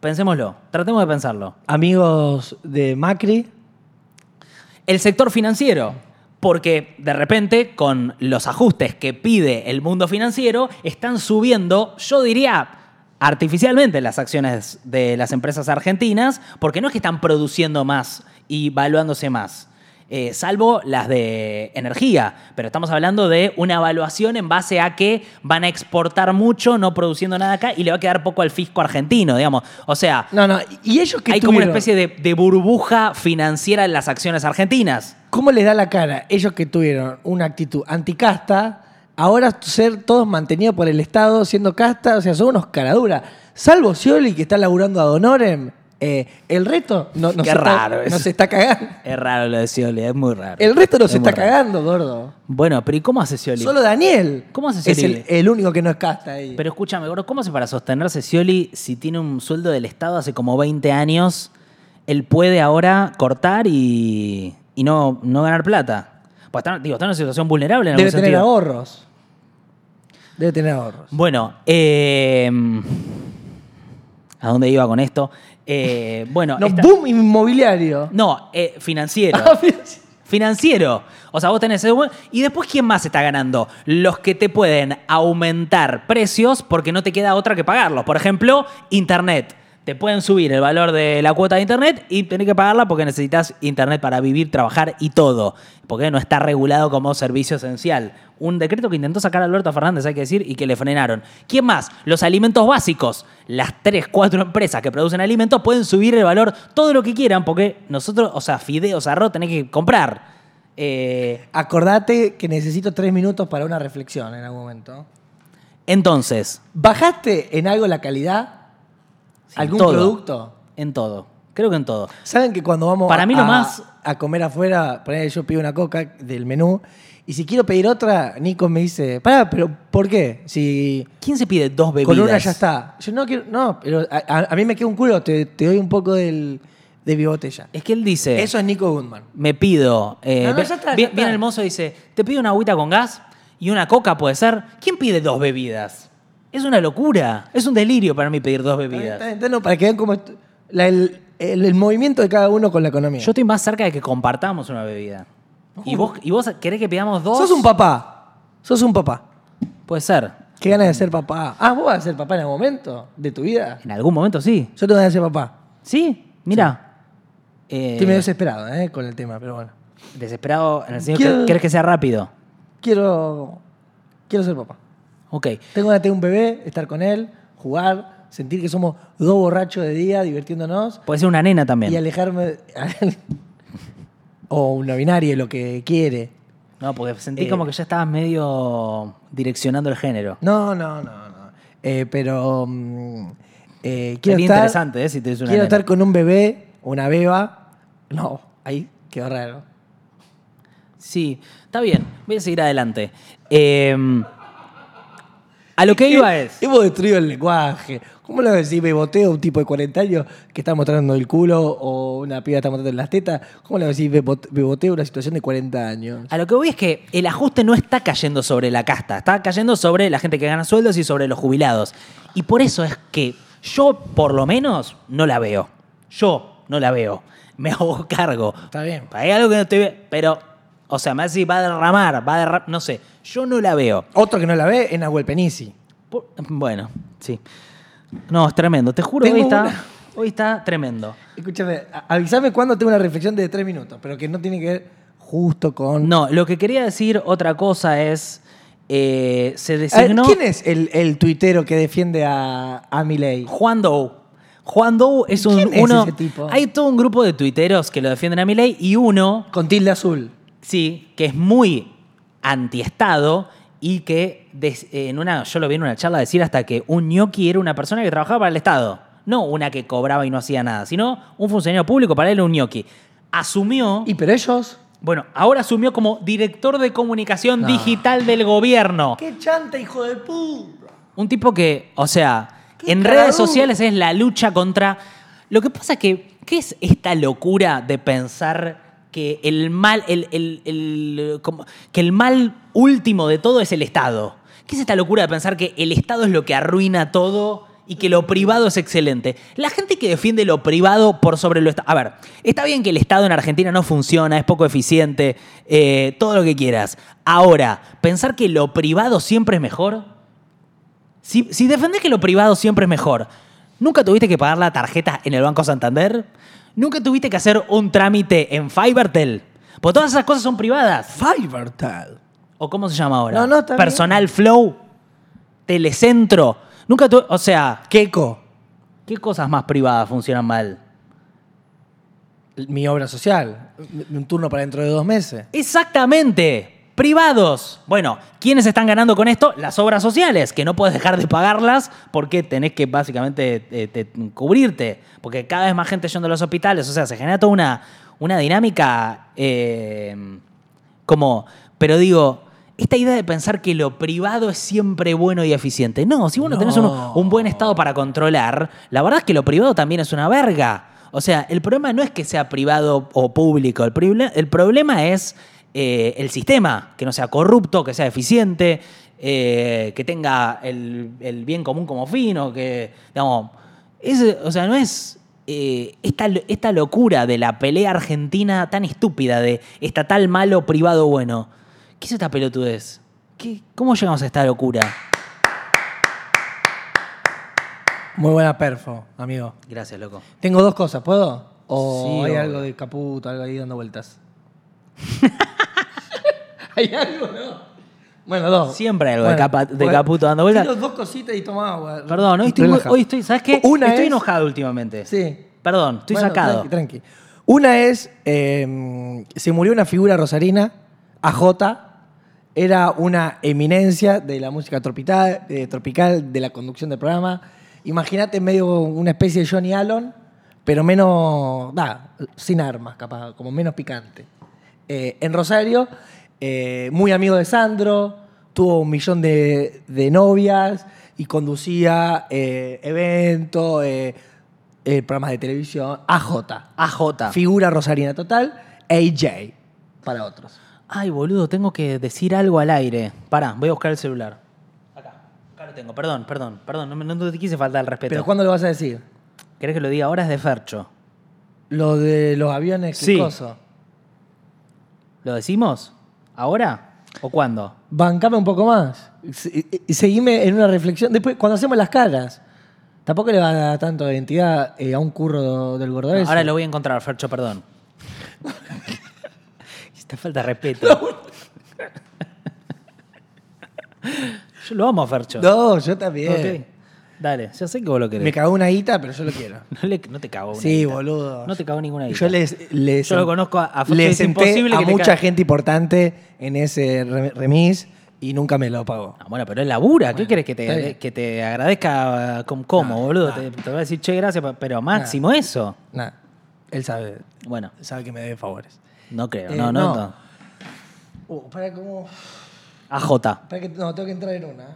Pensémoslo, tratemos de pensarlo. amigos de Macri. El sector financiero, porque de repente con los ajustes que pide el mundo financiero, están subiendo, yo diría, artificialmente las acciones de las empresas argentinas, porque no es que están produciendo más y valuándose más. eh, salvo las de energía, pero estamos hablando de una evaluación en base a que van a exportar mucho, no produciendo nada acá, y le va a quedar poco al fisco argentino, digamos. O sea, No, no, y ellos que hay como una especie de, de burbuja financiera en las acciones argentinas. ¿Cómo les da la cara ellos que tuvieron una actitud anticasta, ahora ser todos mantenidos por el Estado siendo casta? O sea, son unos caraduras. Salvo Scioli, que está laburando a Donorem, eh, el resto no, no Qué raro está, eso. no se está cagando. Es raro lo de Scioli, es muy raro. El resto no Es muy está raro. cagando, gordo. Bueno, pero ¿y cómo hace Scioli? Solo Daniel. ¿Cómo hace Es Scioli? el, el único que no es casta ahí. Pero escúchame, gordo, ¿cómo hace para sostenerse Scioli si tiene un sueldo del Estado hace como 20 años? Él puede ahora cortar y, y no, no ganar plata. Pues está, digo, está en una situación vulnerable en Debe algún tener sentido. ahorros. Debe tener ahorros. Bueno, eh, ¿a dónde iba con esto? Eh, bueno, No, esta- boom inmobiliario. no eh, financiero. Ah. Financiero. O sea, vos tenés ese Y después, ¿quién más está ganando? Los que te pueden aumentar precios porque no te queda otra que pagarlos. Por ejemplo, Internet. Te pueden subir el valor de la cuota de Internet y tenés que pagarla porque necesitas Internet para vivir, trabajar y todo. Porque no está regulado como servicio esencial. Un decreto que intentó sacar Alberto Fernández, hay que decir, y que le frenaron. ¿Quién más? Los alimentos básicos. Las tres, cuatro empresas que producen alimentos pueden subir el valor todo lo que quieran porque nosotros, o sea, fideos, arroz, tenés que comprar. Eh, Acordate que necesito tres minutos para una reflexión en algún momento. entonces, ¿Bajaste en algo la calidad? ¿Algún todo, producto? En todo. Creo que en todo. ¿Saben que cuando vamos Para a, mí lo más- a comer afuera, por ahí yo pido una coca del menú y si quiero pedir otra, Nico me dice, pará, pero ¿por qué? Si ¿Quién se pide dos bebidas? con una ya está. Yo no quiero, no, pero a, mí me queda un culo, te, te doy un poco del, de mi botella. Es que él dice, Eso es Nico Goodman. me pido... eh, No, no, ya está, ya viene, está. viene el mozo y dice, te pido una agüita con gas y una coca, puede ser. ¿Quién pide dos bebidas? Es una locura. Es un delirio para mí pedir dos bebidas. está está no, para que vean cómo est- la- el, el- el movimiento de cada uno con la economía. Yo estoy más cerca de que compartamos una bebida. ¿Y vos, ¿Y vos querés que pidamos dos? Sos un papá. Sos un papá. Puede ser. Qué ganas de ser papá. Ah, vos vas a ser papá en algún momento de tu vida. En algún momento sí. Yo tengo ganas de ser papá. ¿Sí? Mira. Eh, Estoy medio desesperado ¿eh? con el tema, pero bueno. desesperado en el sentido Quiero- que querés que sea rápido. Quiero, quiero ser papá. Ok. Tengo de tener un bebé, estar con él, jugar, sentir que somos dos borrachos de día divirtiéndonos Puede ser una nena también. y alejarme. [LAUGHS] o una binaria, lo que quiere. No, porque sentí Eh, como que ya estabas medio direccionando el género. No, no, no, no. Eh, pero mm, eh, quiero Sería estar, interesante, ¿eh? Si te una quiero nena. estar con un bebé, una beba. No, ahí quedó raro. Sí, está bien. Voy a seguir adelante. Eh, a lo que iba es. Hemos destruido el lenguaje. ¿Cómo le decís beboteo a un tipo de 40 años que está mostrando el culo o una piba está mostrando las tetas? ¿Cómo le decís bebot- beboteo a una situación de 40 años? A lo que voy es que el ajuste no está cayendo sobre la casta, está cayendo sobre la gente que gana sueldos y sobre los jubilados. Y por eso es que yo, por lo menos, no la veo. Yo no la veo. Me [LAUGHS] hago cargo. Está bien. Hay algo que no estoy viendo. Pero, o sea, me hace va a derramar, va a derramar. No sé. Yo no la veo. Otro que no la ve es Nahuel Penisi. Por- bueno, sí. No, es tremendo. Te juro que Tengo hoy está, una- hoy está tremendo. Escúchame, a- avísame cuando tengo una reflexión de tres minutos, pero que no tiene que ver justo con... No, lo que quería decir otra cosa es. eh, se A ver, designó. ¿Quién es el, el tuitero que defiende a, a Milei? Juan Dou. Juan Dou es un, ¿Quién es uno. ese tipo? Hay todo un grupo de tuiteros que lo defienden a Milei y uno, Con tilde azul. Sí, que es muy antiestado y que des- en una, yo lo vi en una charla decir hasta que un ñoqui era una persona que trabajaba para el Estado. No una que cobraba y no hacía nada, sino un funcionario público para él un ñoqui. Asumió. ¿Y pero ellos? Bueno, ahora asumió como director de comunicación No. digital del gobierno. ¡Qué chanta, hijo de puta! Un tipo que, o sea, en redes sociales es la lucha contra. Lo que pasa es que, ¿qué es esta locura de pensar que el mal, que el mal último de todo es el Estado? ¿Qué es esta locura de pensar que el Estado es lo que arruina todo y que lo privado es excelente? La gente que defiende lo privado por sobre lo Estado. A ver, está bien que el Estado en Argentina no funciona, es poco eficiente, eh, todo lo que quieras. Ahora, pensar que lo privado siempre es mejor. Si, si defendés que lo privado siempre es mejor, ¿nunca tuviste que pagar la tarjeta en el Banco Santander? ¿Nunca tuviste que hacer un trámite en Fivertel? Porque todas esas cosas son privadas. Fivertel. ¿O cómo se llama ahora? No, no, está bien. Personal Flow, Telecentro. Nunca tu... O sea, Keiko. ¿qué cosas más privadas funcionan mal? Mi obra social. Un turno para dentro de dos meses. Exactamente. Privados. Bueno, ¿quiénes están ganando con esto? Las obras sociales, que no puedes dejar de pagarlas porque tenés que básicamente eh, te- cubrirte. Porque cada vez más gente yendo a los hospitales. O sea, se genera toda una, una dinámica eh, como... Pero digo, esta idea de pensar que lo privado es siempre bueno y eficiente. No, si vos no, tenés un, un buen estado para controlar, la verdad es que lo privado también es una verga. O sea, el problema no es que sea privado o público, el, el problema es eh, el sistema, que no sea corrupto, que sea eficiente, eh, que tenga el, el bien común como fin, o que, digamos, es- o sea, no es eh, esta, esta locura de la pelea argentina tan estúpida de estatal malo, privado bueno. ¿Qué es esta pelotudez? ¿Qué, ¿Cómo llegamos a esta locura? Muy buena perfo, amigo. Gracias, loco. Tengo dos cosas, ¿puedo? ¿O Sí, hay algo de caputo, algo ahí dando vueltas? [LAUGHS] ¿Hay algo, no? Bueno, dos. Siempre hay algo de capa- de bueno, Caputo dando vueltas. tiro dos cositas y toma agua. Perdón, hoy estoy, muy- Relaja. hoy estoy, ¿sabes qué? Una estoy es- enojado últimamente. Sí. Perdón, estoy Bueno, sacado. Tranqui, tranqui. Una es, eh, se murió una figura rosarina, AJ, era una eminencia de la música tropical, eh, tropical de la conducción del programa. Imagínate medio una especie de Johnny Allen, pero menos, nah, sin armas, capaz, como menos picante. Eh, en Rosario, eh, muy amigo de Sandro, tuvo un millón de, de novias y conducía eh, eventos, programas de televisión, AJ. AJ. Figura rosarina total, AJ para otros. Ay, boludo, tengo que decir algo al aire. Pará, voy a buscar el celular. Acá. Acá lo tengo. Perdón, perdón, perdón. No, no te quise faltar el respeto. Pero ¿cuándo lo vas a decir? ¿Querés que lo diga ahora? Es de Fercho. Lo de los aviones, ¿qué Sí. ¿Lo decimos? ¿Ahora? ¿O cuándo? Bancame un poco más. Se- Seguime en una reflexión. Después, cuando hacemos las caras. Tampoco le va a dar tanto de identidad eh, a un curro del gordobés. Ahora lo voy a encontrar, Fercho, perdón. [LAUGHS] Esta falta de respeto. [LAUGHS] Yo lo amo a Fercho. No, yo también. Ok. Dale, ya sé que vos lo querés. Me cagó una guita, pero yo lo quiero. [LAUGHS] No, le- no te cago una Sí, guita. boludo. No te cago ninguna guita. Yo les, les Yo lo conozco a- a le senté a mucha gente importante en ese re- remis y nunca me lo pagó. Ah, bueno, pero es labura. ¿Qué querés que te, que te agradezca como, como, boludo? Te, te voy a decir, che, gracias, pero máximo eso. Nada. Él sabe, Bueno, sabe que me debe favores. no creo. Eh, no, no, no. no. Uh, para cómo. AJ. Para que, no, tengo que entrar en una.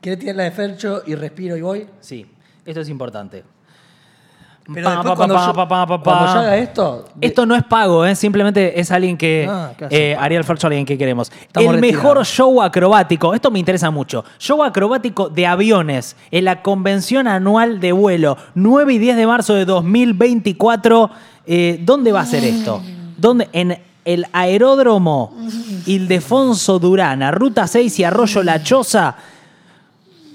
¿Quieres tirar la de Fercho y respiro y voy? Sí, esto es importante. Pero después cuando, yo, cuando haga esto... de- Esto no es pago, ¿eh? simplemente es alguien que. Ah, eh, Ariel Fercho, alguien que queremos. Estamos el mejor show acrobático, esto me interesa mucho. Show acrobático de aviones en la convención anual de vuelo, 9 y 10 de marzo de 2024. Eh, ¿Dónde va a ser esto? ¿Dónde? En el aeródromo Ildefonso Durana, Ruta 6 y Arroyo La Choza.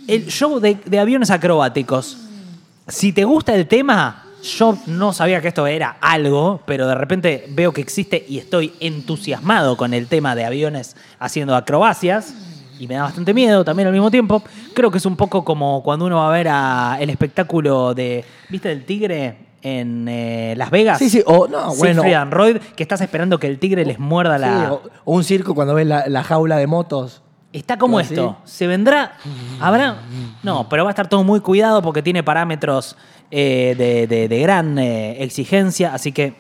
El show de, de aviones acrobáticos. Si te gusta el tema, yo no sabía que esto era algo, pero de repente veo que existe y estoy entusiasmado con el tema de aviones haciendo acrobacias. Y me da bastante miedo también al mismo tiempo. Creo que es un poco como cuando uno va a ver a el espectáculo de. ¿Viste el tigre en eh, Las Vegas? Sí, sí, o no, bueno. Siegfried and Roy, que estás esperando que el tigre les muerda Sí, la. o, o un circo cuando ves la, la jaula de motos. Está como esto. ¿Se vendrá? ¿Habrá? No, pero va a estar todo muy cuidado porque tiene parámetros eh, de, de- de gran eh, exigencia. Así que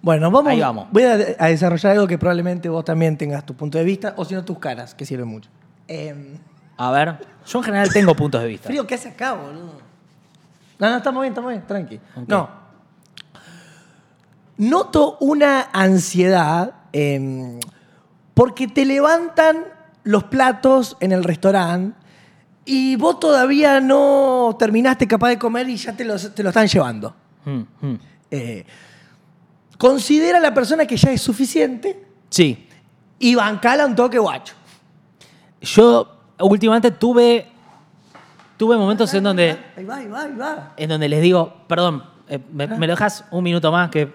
Bueno, vamos, Ahí vamos. Voy a, a desarrollar algo que probablemente vos también tengas tu punto de vista, o si no tus caras, que sirven mucho. Em, A ver, yo en general tengo puntos de vista. frío, ¿qué hace acá, boludo? No, no, estamos bien, estamos bien, tranqui. No. Noto una ansiedad em, porque te levantan los platos en el restaurante y vos todavía no terminaste capaz de comer y ya te, los- te lo están llevando. Mm, mm. Eh, considera a la persona que ya es suficiente Sí, y bancala un toque guacho. yo últimamente tuve, tuve momentos en donde, Ahí va, ahí va, ahí va. en donde les digo, perdón, eh, me, me lo dejas un minuto más que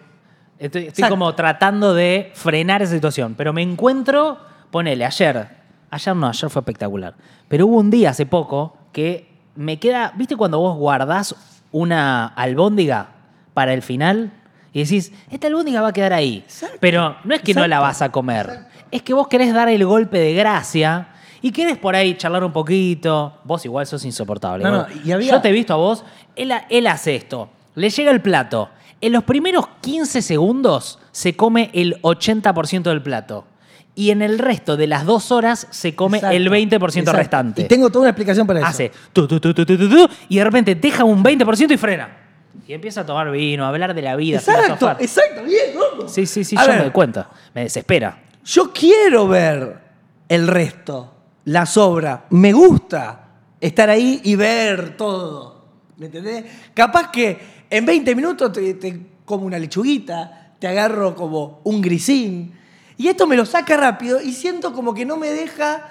estoy, como tratando de frenar esa situación. Pero me encuentro, ponele, ayer, ayer no, ayer fue espectacular. Pero hubo un día hace poco que me queda, ¿viste cuando vos guardás una albóndiga para el final? Y decís, esta albóndiga va a quedar ahí. Exacto. Pero no es que no la vas a comer. Es que vos querés dar el golpe de gracia y querés por ahí charlar un poquito. Vos igual sos insoportable. No, boludo. no, y había- Yo te he visto a vos. Él, él hace esto. Le llega el plato. En los primeros 15 segundos se come el 80% del plato. Y en el resto de las dos horas se come Exacto, el 20% exacto. restante. Y tengo toda una explicación para eso. Hace tu, tu, tu, tu, y de repente deja un 20% y frena. Y empieza a tomar vino, a hablar de la vida, Exacto, exacto, bien, loco. Sí, sí, sí, A yo ver, me doy cuenta. Me desespera. Yo quiero ver el resto, la sobra. Me gusta estar ahí y ver todo. ¿Me entendés? Capaz que en 20 minutos te, te como una lechuguita, te agarro como un grisín. Y esto me lo saca rápido y siento como que no me deja,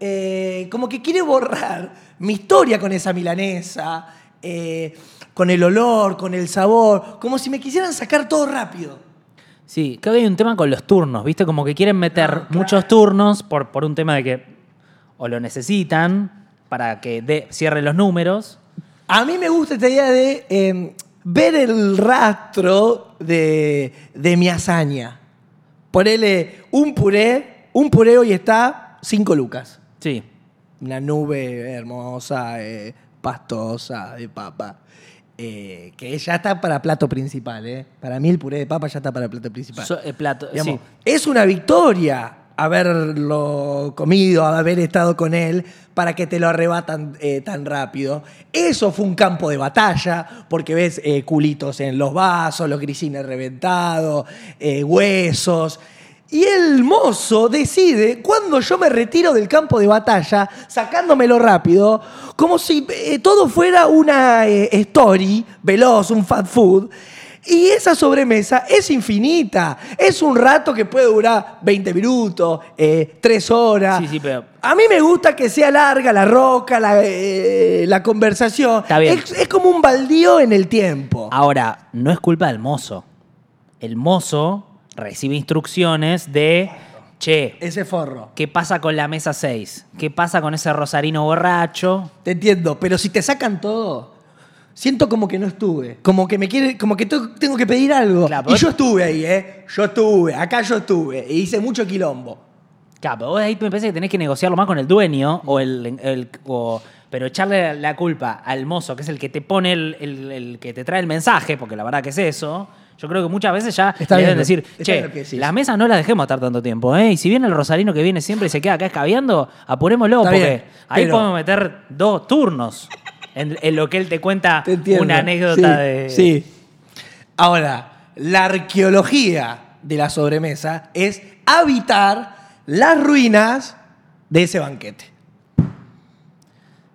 eh, como que quiere borrar mi historia con esa milanesa, eh, con el olor, con el sabor, como si me quisieran sacar todo rápido. Sí, creo que hay un tema con los turnos, ¿viste? Como que quieren meter Ah, claro. muchos turnos por, por un tema de que o lo necesitan para que dé- cierren los números. A mí me gusta esta idea de eh, ver el rastro de, de mi hazaña. Ponerle un puré, un puré hoy está 5 lucas. Sí. Una nube hermosa, eh, pastosa, de papa. eh, que ya está para plato principal. eh. Para mí el puré de papa ya está para plato principal. So- plato, Digamos, sí. Es una victoria haberlo comido, haber estado con él, para que te lo arrebatan eh, tan rápido. Eso fue un campo de batalla, porque ves eh, culitos en los vasos, los grisines reventados, eh, huesos. Y el mozo decide, cuando yo me retiro del campo de batalla, sacándomelo rápido, como si todo fuera una story veloz, un fast food, Y esa sobremesa es infinita. Es un rato que puede durar 20 minutos, 3 horas. Sí, sí, pero- A mí me gusta que sea larga la roca, la, eh, la conversación. Está bien. Es, es como un baldío en el tiempo. Ahora, no es culpa del mozo. El mozo recibe instrucciones de, che, Ese forro. ¿qué pasa con la mesa 6? ¿Qué pasa con ese rosarino borracho? Te entiendo, pero si te sacan todo, siento como que no estuve. Como que me quiere, como que tengo que pedir algo. Claro, y yo estuve ahí, ¿eh? Yo estuve, acá yo estuve. Y hice mucho quilombo. Claro, pero vos ahí me parece que tenés que negociarlo más con el dueño, o el, el- o- pero echarle la culpa al mozo, que es el que te pone el, el- el que te trae el mensaje, porque la verdad que es eso. Yo creo que muchas veces ya Está le bien, deben decir, che, las mesas no las dejemos estar tanto tiempo, ¿eh? Y si viene el rosarino que viene siempre y se queda acá escabeando, apurémoslo, Está porque bien, ahí pero- podemos meter dos turnos en, en lo que él te cuenta Te una anécdota Sí, de... Sí. Ahora, la arqueología de la sobremesa es habitar las ruinas de ese banquete.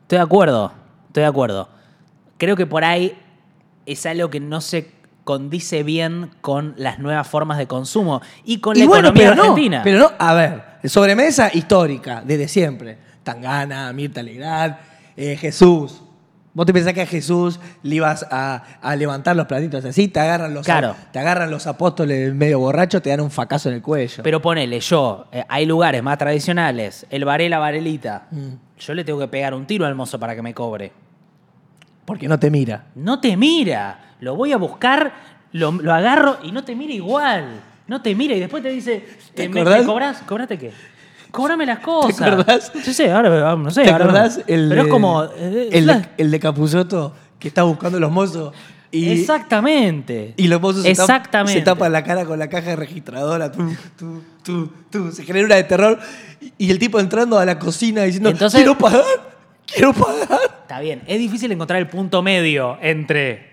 Estoy de acuerdo, estoy de acuerdo. Creo que por ahí es algo que no se condice bien con las nuevas formas de consumo y con la bueno, economía pero no, argentina. pero no, a ver, sobremesa histórica, desde siempre. Tangana, Mirta Legrand, eh, Jesús. Vos te pensás que a Jesús le ibas a, a levantar los platitos así, te agarran los, Claro. te agarran los apóstoles medio borrachos, te dan un facazo en el cuello. Pero ponele, yo, eh, hay lugares más tradicionales, el Varela Varelita, Mm. yo le tengo que pegar un tiro al mozo para que me cobre. Porque no te mira. No te mira, lo voy a buscar, lo, lo agarro y no te mira igual. No te mira y después te dice, ¿Te eh, ¿me, me cobrás? ¿Cobraste qué? Cobrame las [LAUGHS] cosas. acordás? Sí, sí, ahora no sé. ¿Te ahora- acordás el Pero de, es como... eh, el, la- de, el de Capusotto que está buscando los mozos y, Exactamente. y los mozos se, Exactamente. se tapan la cara con la caja registradora? Tú, tú, tú, tú. Se genera una de terror y, y el tipo entrando a la cocina diciendo, Entonces- quiero pagar, quiero pagar. Está bien, es difícil encontrar el punto medio entre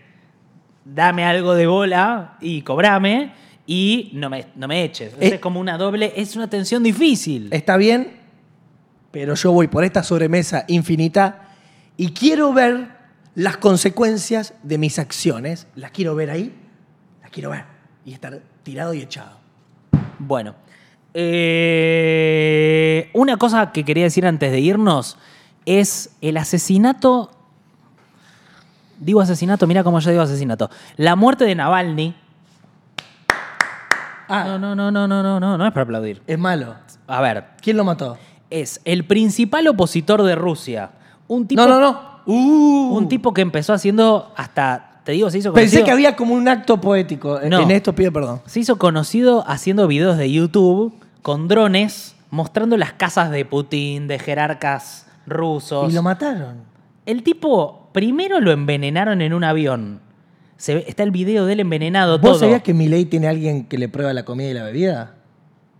dame algo de bola y cobrame y no me, no me eches. Es como una doble, es una tensión difícil. Está bien, pero yo voy por esta sobremesa infinita y quiero ver las consecuencias de mis acciones. Las quiero ver ahí, las quiero ver y estar tirado y echado. Bueno, eh, una cosa que quería decir antes de irnos es el asesinato. Digo asesinato, mira cómo yo digo asesinato. La muerte de Navalny. Ah, No, no, no, no, no, no, no, no es para aplaudir. es malo. A ver, ¿Quién lo mató? es el principal opositor de Rusia. Un tipo, no, no, no. Uh. Un tipo que empezó haciendo hasta, te digo, se hizo Pensé conocido. que había como un acto poético. No. En esto pido perdón. Se hizo conocido haciendo videos de YouTube con drones mostrando las casas de Putin, de jerarcas rusos. Y lo mataron. El tipo, primero lo envenenaron en un avión. Se ve- está el video de él envenenado ¿Vos todo. sabías que Milei tiene alguien que le prueba la comida y la bebida?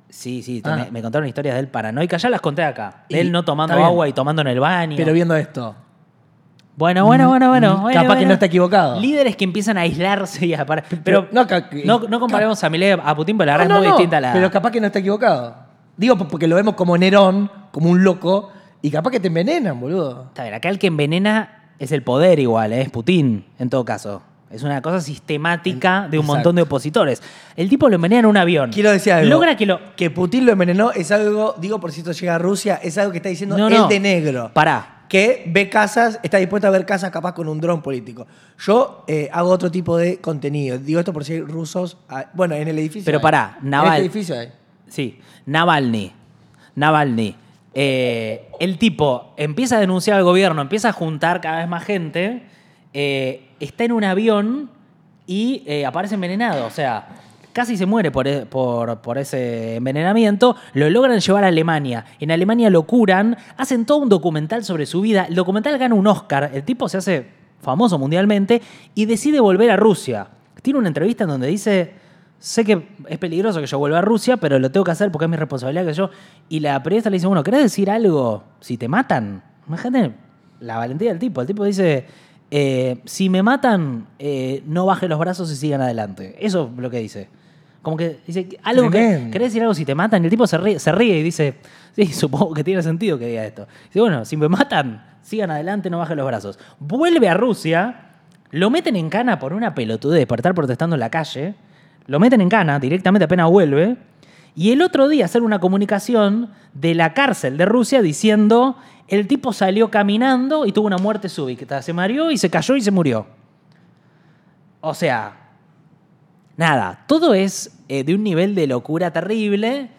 Sí, sí, Ah. me, me contaron historias de él paranoica. Ya las conté acá. De él no tomando agua y tomando en el baño. Pero viendo esto. Bueno, bueno, bueno, bueno. Mm, bueno, capaz que no está equivocado. Líderes que empiezan a aislarse y a parar. Pero no, no, no comparemos a Milei a Putin, pero la verdad No, es muy distinta la. Pero capaz que no está equivocado. Digo porque lo vemos como Nerón, como un loco, y capaz que te envenenan, boludo. Está bien, acá el que envenena es el poder igual, ¿eh? es Putin, en todo caso. Es una cosa sistemática de un Exacto. montón de opositores. El tipo lo envenena en un avión. Quiero decir algo. Logra que lo. Que Putin lo envenenó es algo, digo por si esto llega a Rusia, es algo que está diciendo No, el de negro. Pará. que ve casas, está dispuesto a ver casas capaz con un dron político. Yo eh, hago otro tipo de contenido. Digo esto por si hay rusos. ah, bueno, en el edificio. Pero hay. pará, En Naval- este edificio hay. Sí, Navalny. Navalny. Eh, el tipo empieza a denunciar al gobierno, empieza a juntar cada vez más gente, eh, está en un avión y eh, aparece envenenado. O sea, casi se muere por, e- por- por ese envenenamiento. Lo logran llevar a Alemania. En Alemania lo curan, hacen todo un documental sobre su vida. El documental gana un Oscar. El tipo se hace famoso mundialmente y decide volver a Rusia. Tiene una entrevista en donde dice sé que es peligroso que yo vuelva a Rusia, pero lo tengo que hacer porque es mi responsabilidad que yo. Y la periodista le dice, bueno, ¿querés decir algo si te matan? Imagínate la valentía del tipo. El tipo dice, eh, si me matan, eh, no baje los brazos y sigan adelante. Eso es lo que dice. Como que dice, algo que. ¿querés decir algo si te matan? Y el tipo se ríe, se ríe y dice, sí, [LAUGHS] supongo que tiene sentido que diga esto. Dice, bueno, si me matan, sigan adelante, no bajen los brazos. Vuelve a Rusia, Lo meten en cana por una pelotudez, por estar protestando en la calle. Lo meten en cana directamente apenas vuelve. Y el otro día hacer una comunicación de la cárcel de Rusia diciendo el tipo salió caminando y tuvo una muerte súbita. Se mareó y se cayó y se murió. O sea, nada, todo es eh, de un nivel de locura terrible.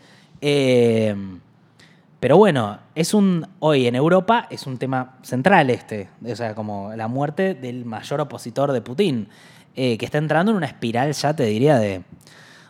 eh, pero bueno, es un. Hoy en Europa es un tema central este. O sea, como la muerte del mayor opositor de Putin. eh, que está entrando en una espiral, ya te diría, de.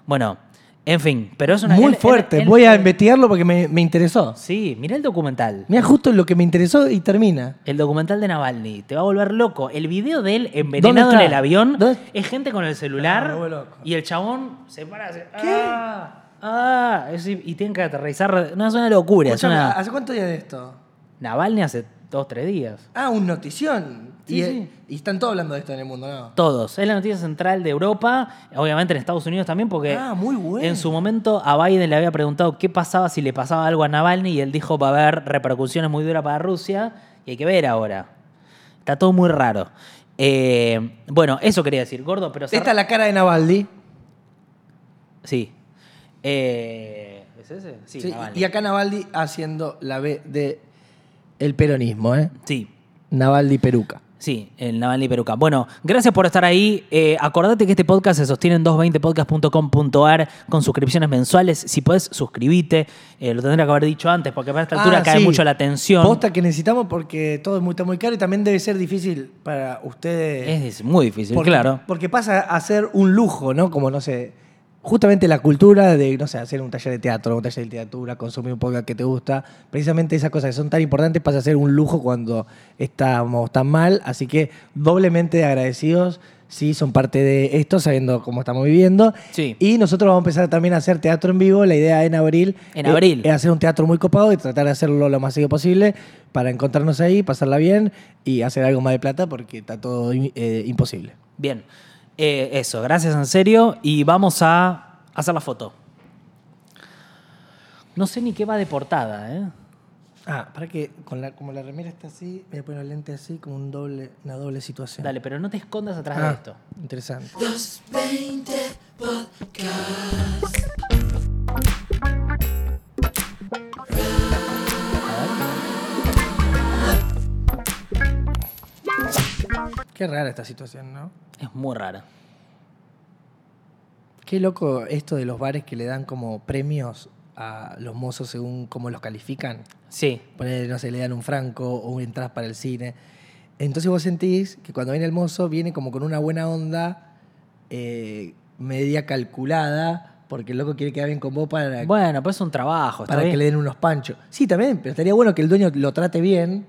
Bueno, en fin, pero es una. Muy él- fuerte. él- Voy a investigarlo porque me, me interesó. Sí, mira el documental. Mira justo lo que me interesó y termina. El documental de Navalny. Te va a volver loco. El video de él envenenado en el avión ¿Dónde? es gente con el celular Ah, y el chabón se para. hace, Ah, ah, es- y tienen que aterrizar. No, es una locura. Es Escuchame, una... ¿Hace cuánto días de esto? Navalny hace dos, tres días. Ah, un notición. Sí, y, sí. y están todos hablando de esto en el mundo, ¿no? Todos. Es la noticia central de Europa, obviamente en Estados Unidos también, porque Ah, muy bueno. en su momento a Biden le había preguntado qué pasaba si le pasaba algo a Navalny y él dijo va a haber repercusiones muy duras para Rusia y hay que ver ahora. Está todo muy raro. Eh, bueno, eso quería decir, gordo, pero... Esta es la cara de Navalny. Sí. Eh, ¿Es ese? Sí, y acá Navalny haciendo la B de el peronismo, ¿eh? Sí. Navalny Peruca. Sí, el Navalny Peruca. Bueno, gracias por estar ahí. Eh, acordate que este podcast se sostiene en 220podcast.com.ar con suscripciones mensuales. Si podés, suscribite. Eh, lo tendría que haber dicho antes, porque para esta altura Ah, cae sí. mucho la tensión. Posta que necesitamos porque todo es muy, está muy caro y también debe ser difícil para ustedes. Es muy difícil, porque, claro. Porque pasa a ser un lujo, ¿no? Como, no sé, justamente la cultura de, no sé, hacer un taller de teatro, un taller de literatura, consumir un podcast que te gusta. Precisamente esas cosas que son tan importantes pasa a ser un lujo cuando estamos tan mal. Así que doblemente agradecidos si son parte de esto, sabiendo cómo estamos viviendo. Sí. Y nosotros vamos a empezar también a hacer teatro en vivo. La idea en abril En abril. es hacer un teatro muy copado y tratar de hacerlo lo más seguido posible para encontrarnos ahí, pasarla bien y hacer algo más de plata porque está todo eh, imposible. Bien. Eh, eso, gracias en serio. Y vamos a hacer la foto. No sé ni qué va de portada, ¿eh? Ah, para que con la, como la remera está así, me voy a poner el lente así, como un doble, una doble situación. Dale, pero no te escondas atrás Ah, de esto. Interesante. Qué rara esta situación, ¿no? Es muy rara. Qué loco esto de los bares que le dan como premios a los mozos según cómo los califican. Sí. Poner, no sé, le dan un franco o un entrada para el cine. Entonces vos sentís que cuando viene el mozo viene como con una buena onda, eh, media calculada, porque el loco quiere quedar bien con vos para, Bueno, pues es un trabajo. para que le den unos panchos. Sí, también, pero estaría bueno que el dueño lo trate bien,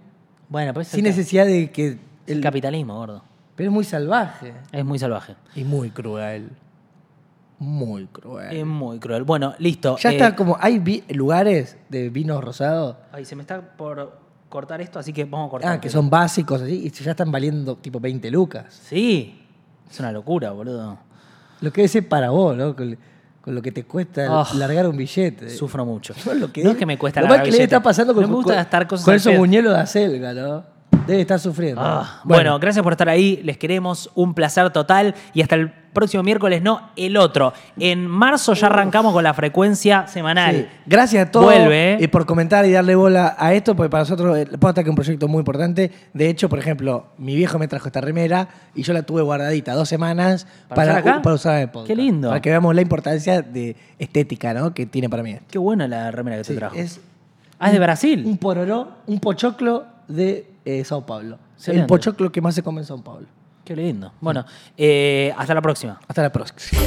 Bueno, pues es sin necesidad de que... el capitalismo, gordo. pero es muy salvaje Es muy salvaje. y muy cruel. Muy cruel. Es muy cruel. Bueno, listo. Ya Eh, está como... Hay vi- lugares de vinos rosados Ay, se me está por cortar esto, así que vamos a cortar. ah, que son básicos así y ya están valiendo tipo 20 lucas. Sí. Es una locura, boludo. Lo que es para vos, ¿no? Con, con lo que te cuesta Oh, largar un billete. Sufro mucho. [LAUGHS] No, lo que no es que me cuesta lo la mal que le está pasando con, me gusta con- gastar cosas con esos muñelos de acelga, ¿no? Debe estar sufriendo. Ah, bueno. gracias por estar ahí. Les queremos un placer total. Y hasta el próximo miércoles, no, el otro. En marzo ya arrancamos con la frecuencia semanal. Sí. Gracias a todos Vuelve, ¿eh? eh, por comentar y darle bola a esto, porque para nosotros eh, Posta que es un proyecto muy importante. De hecho, por ejemplo, mi viejo me trajo esta remera y yo la tuve guardadita dos semanas ¿Para para, usar para el podcast. Qué lindo. Para que veamos la importancia de estética ¿no? que tiene para mí esto. Qué buena la remera que te Sí, trajo. es ah, es de Brasil. un pororó, un pochoclo de eh, Sao Paulo. Excelente. El pochoclo que más se come en Sao Paulo. Qué lindo. Bueno, eh, hasta la próxima. Hasta la próxima.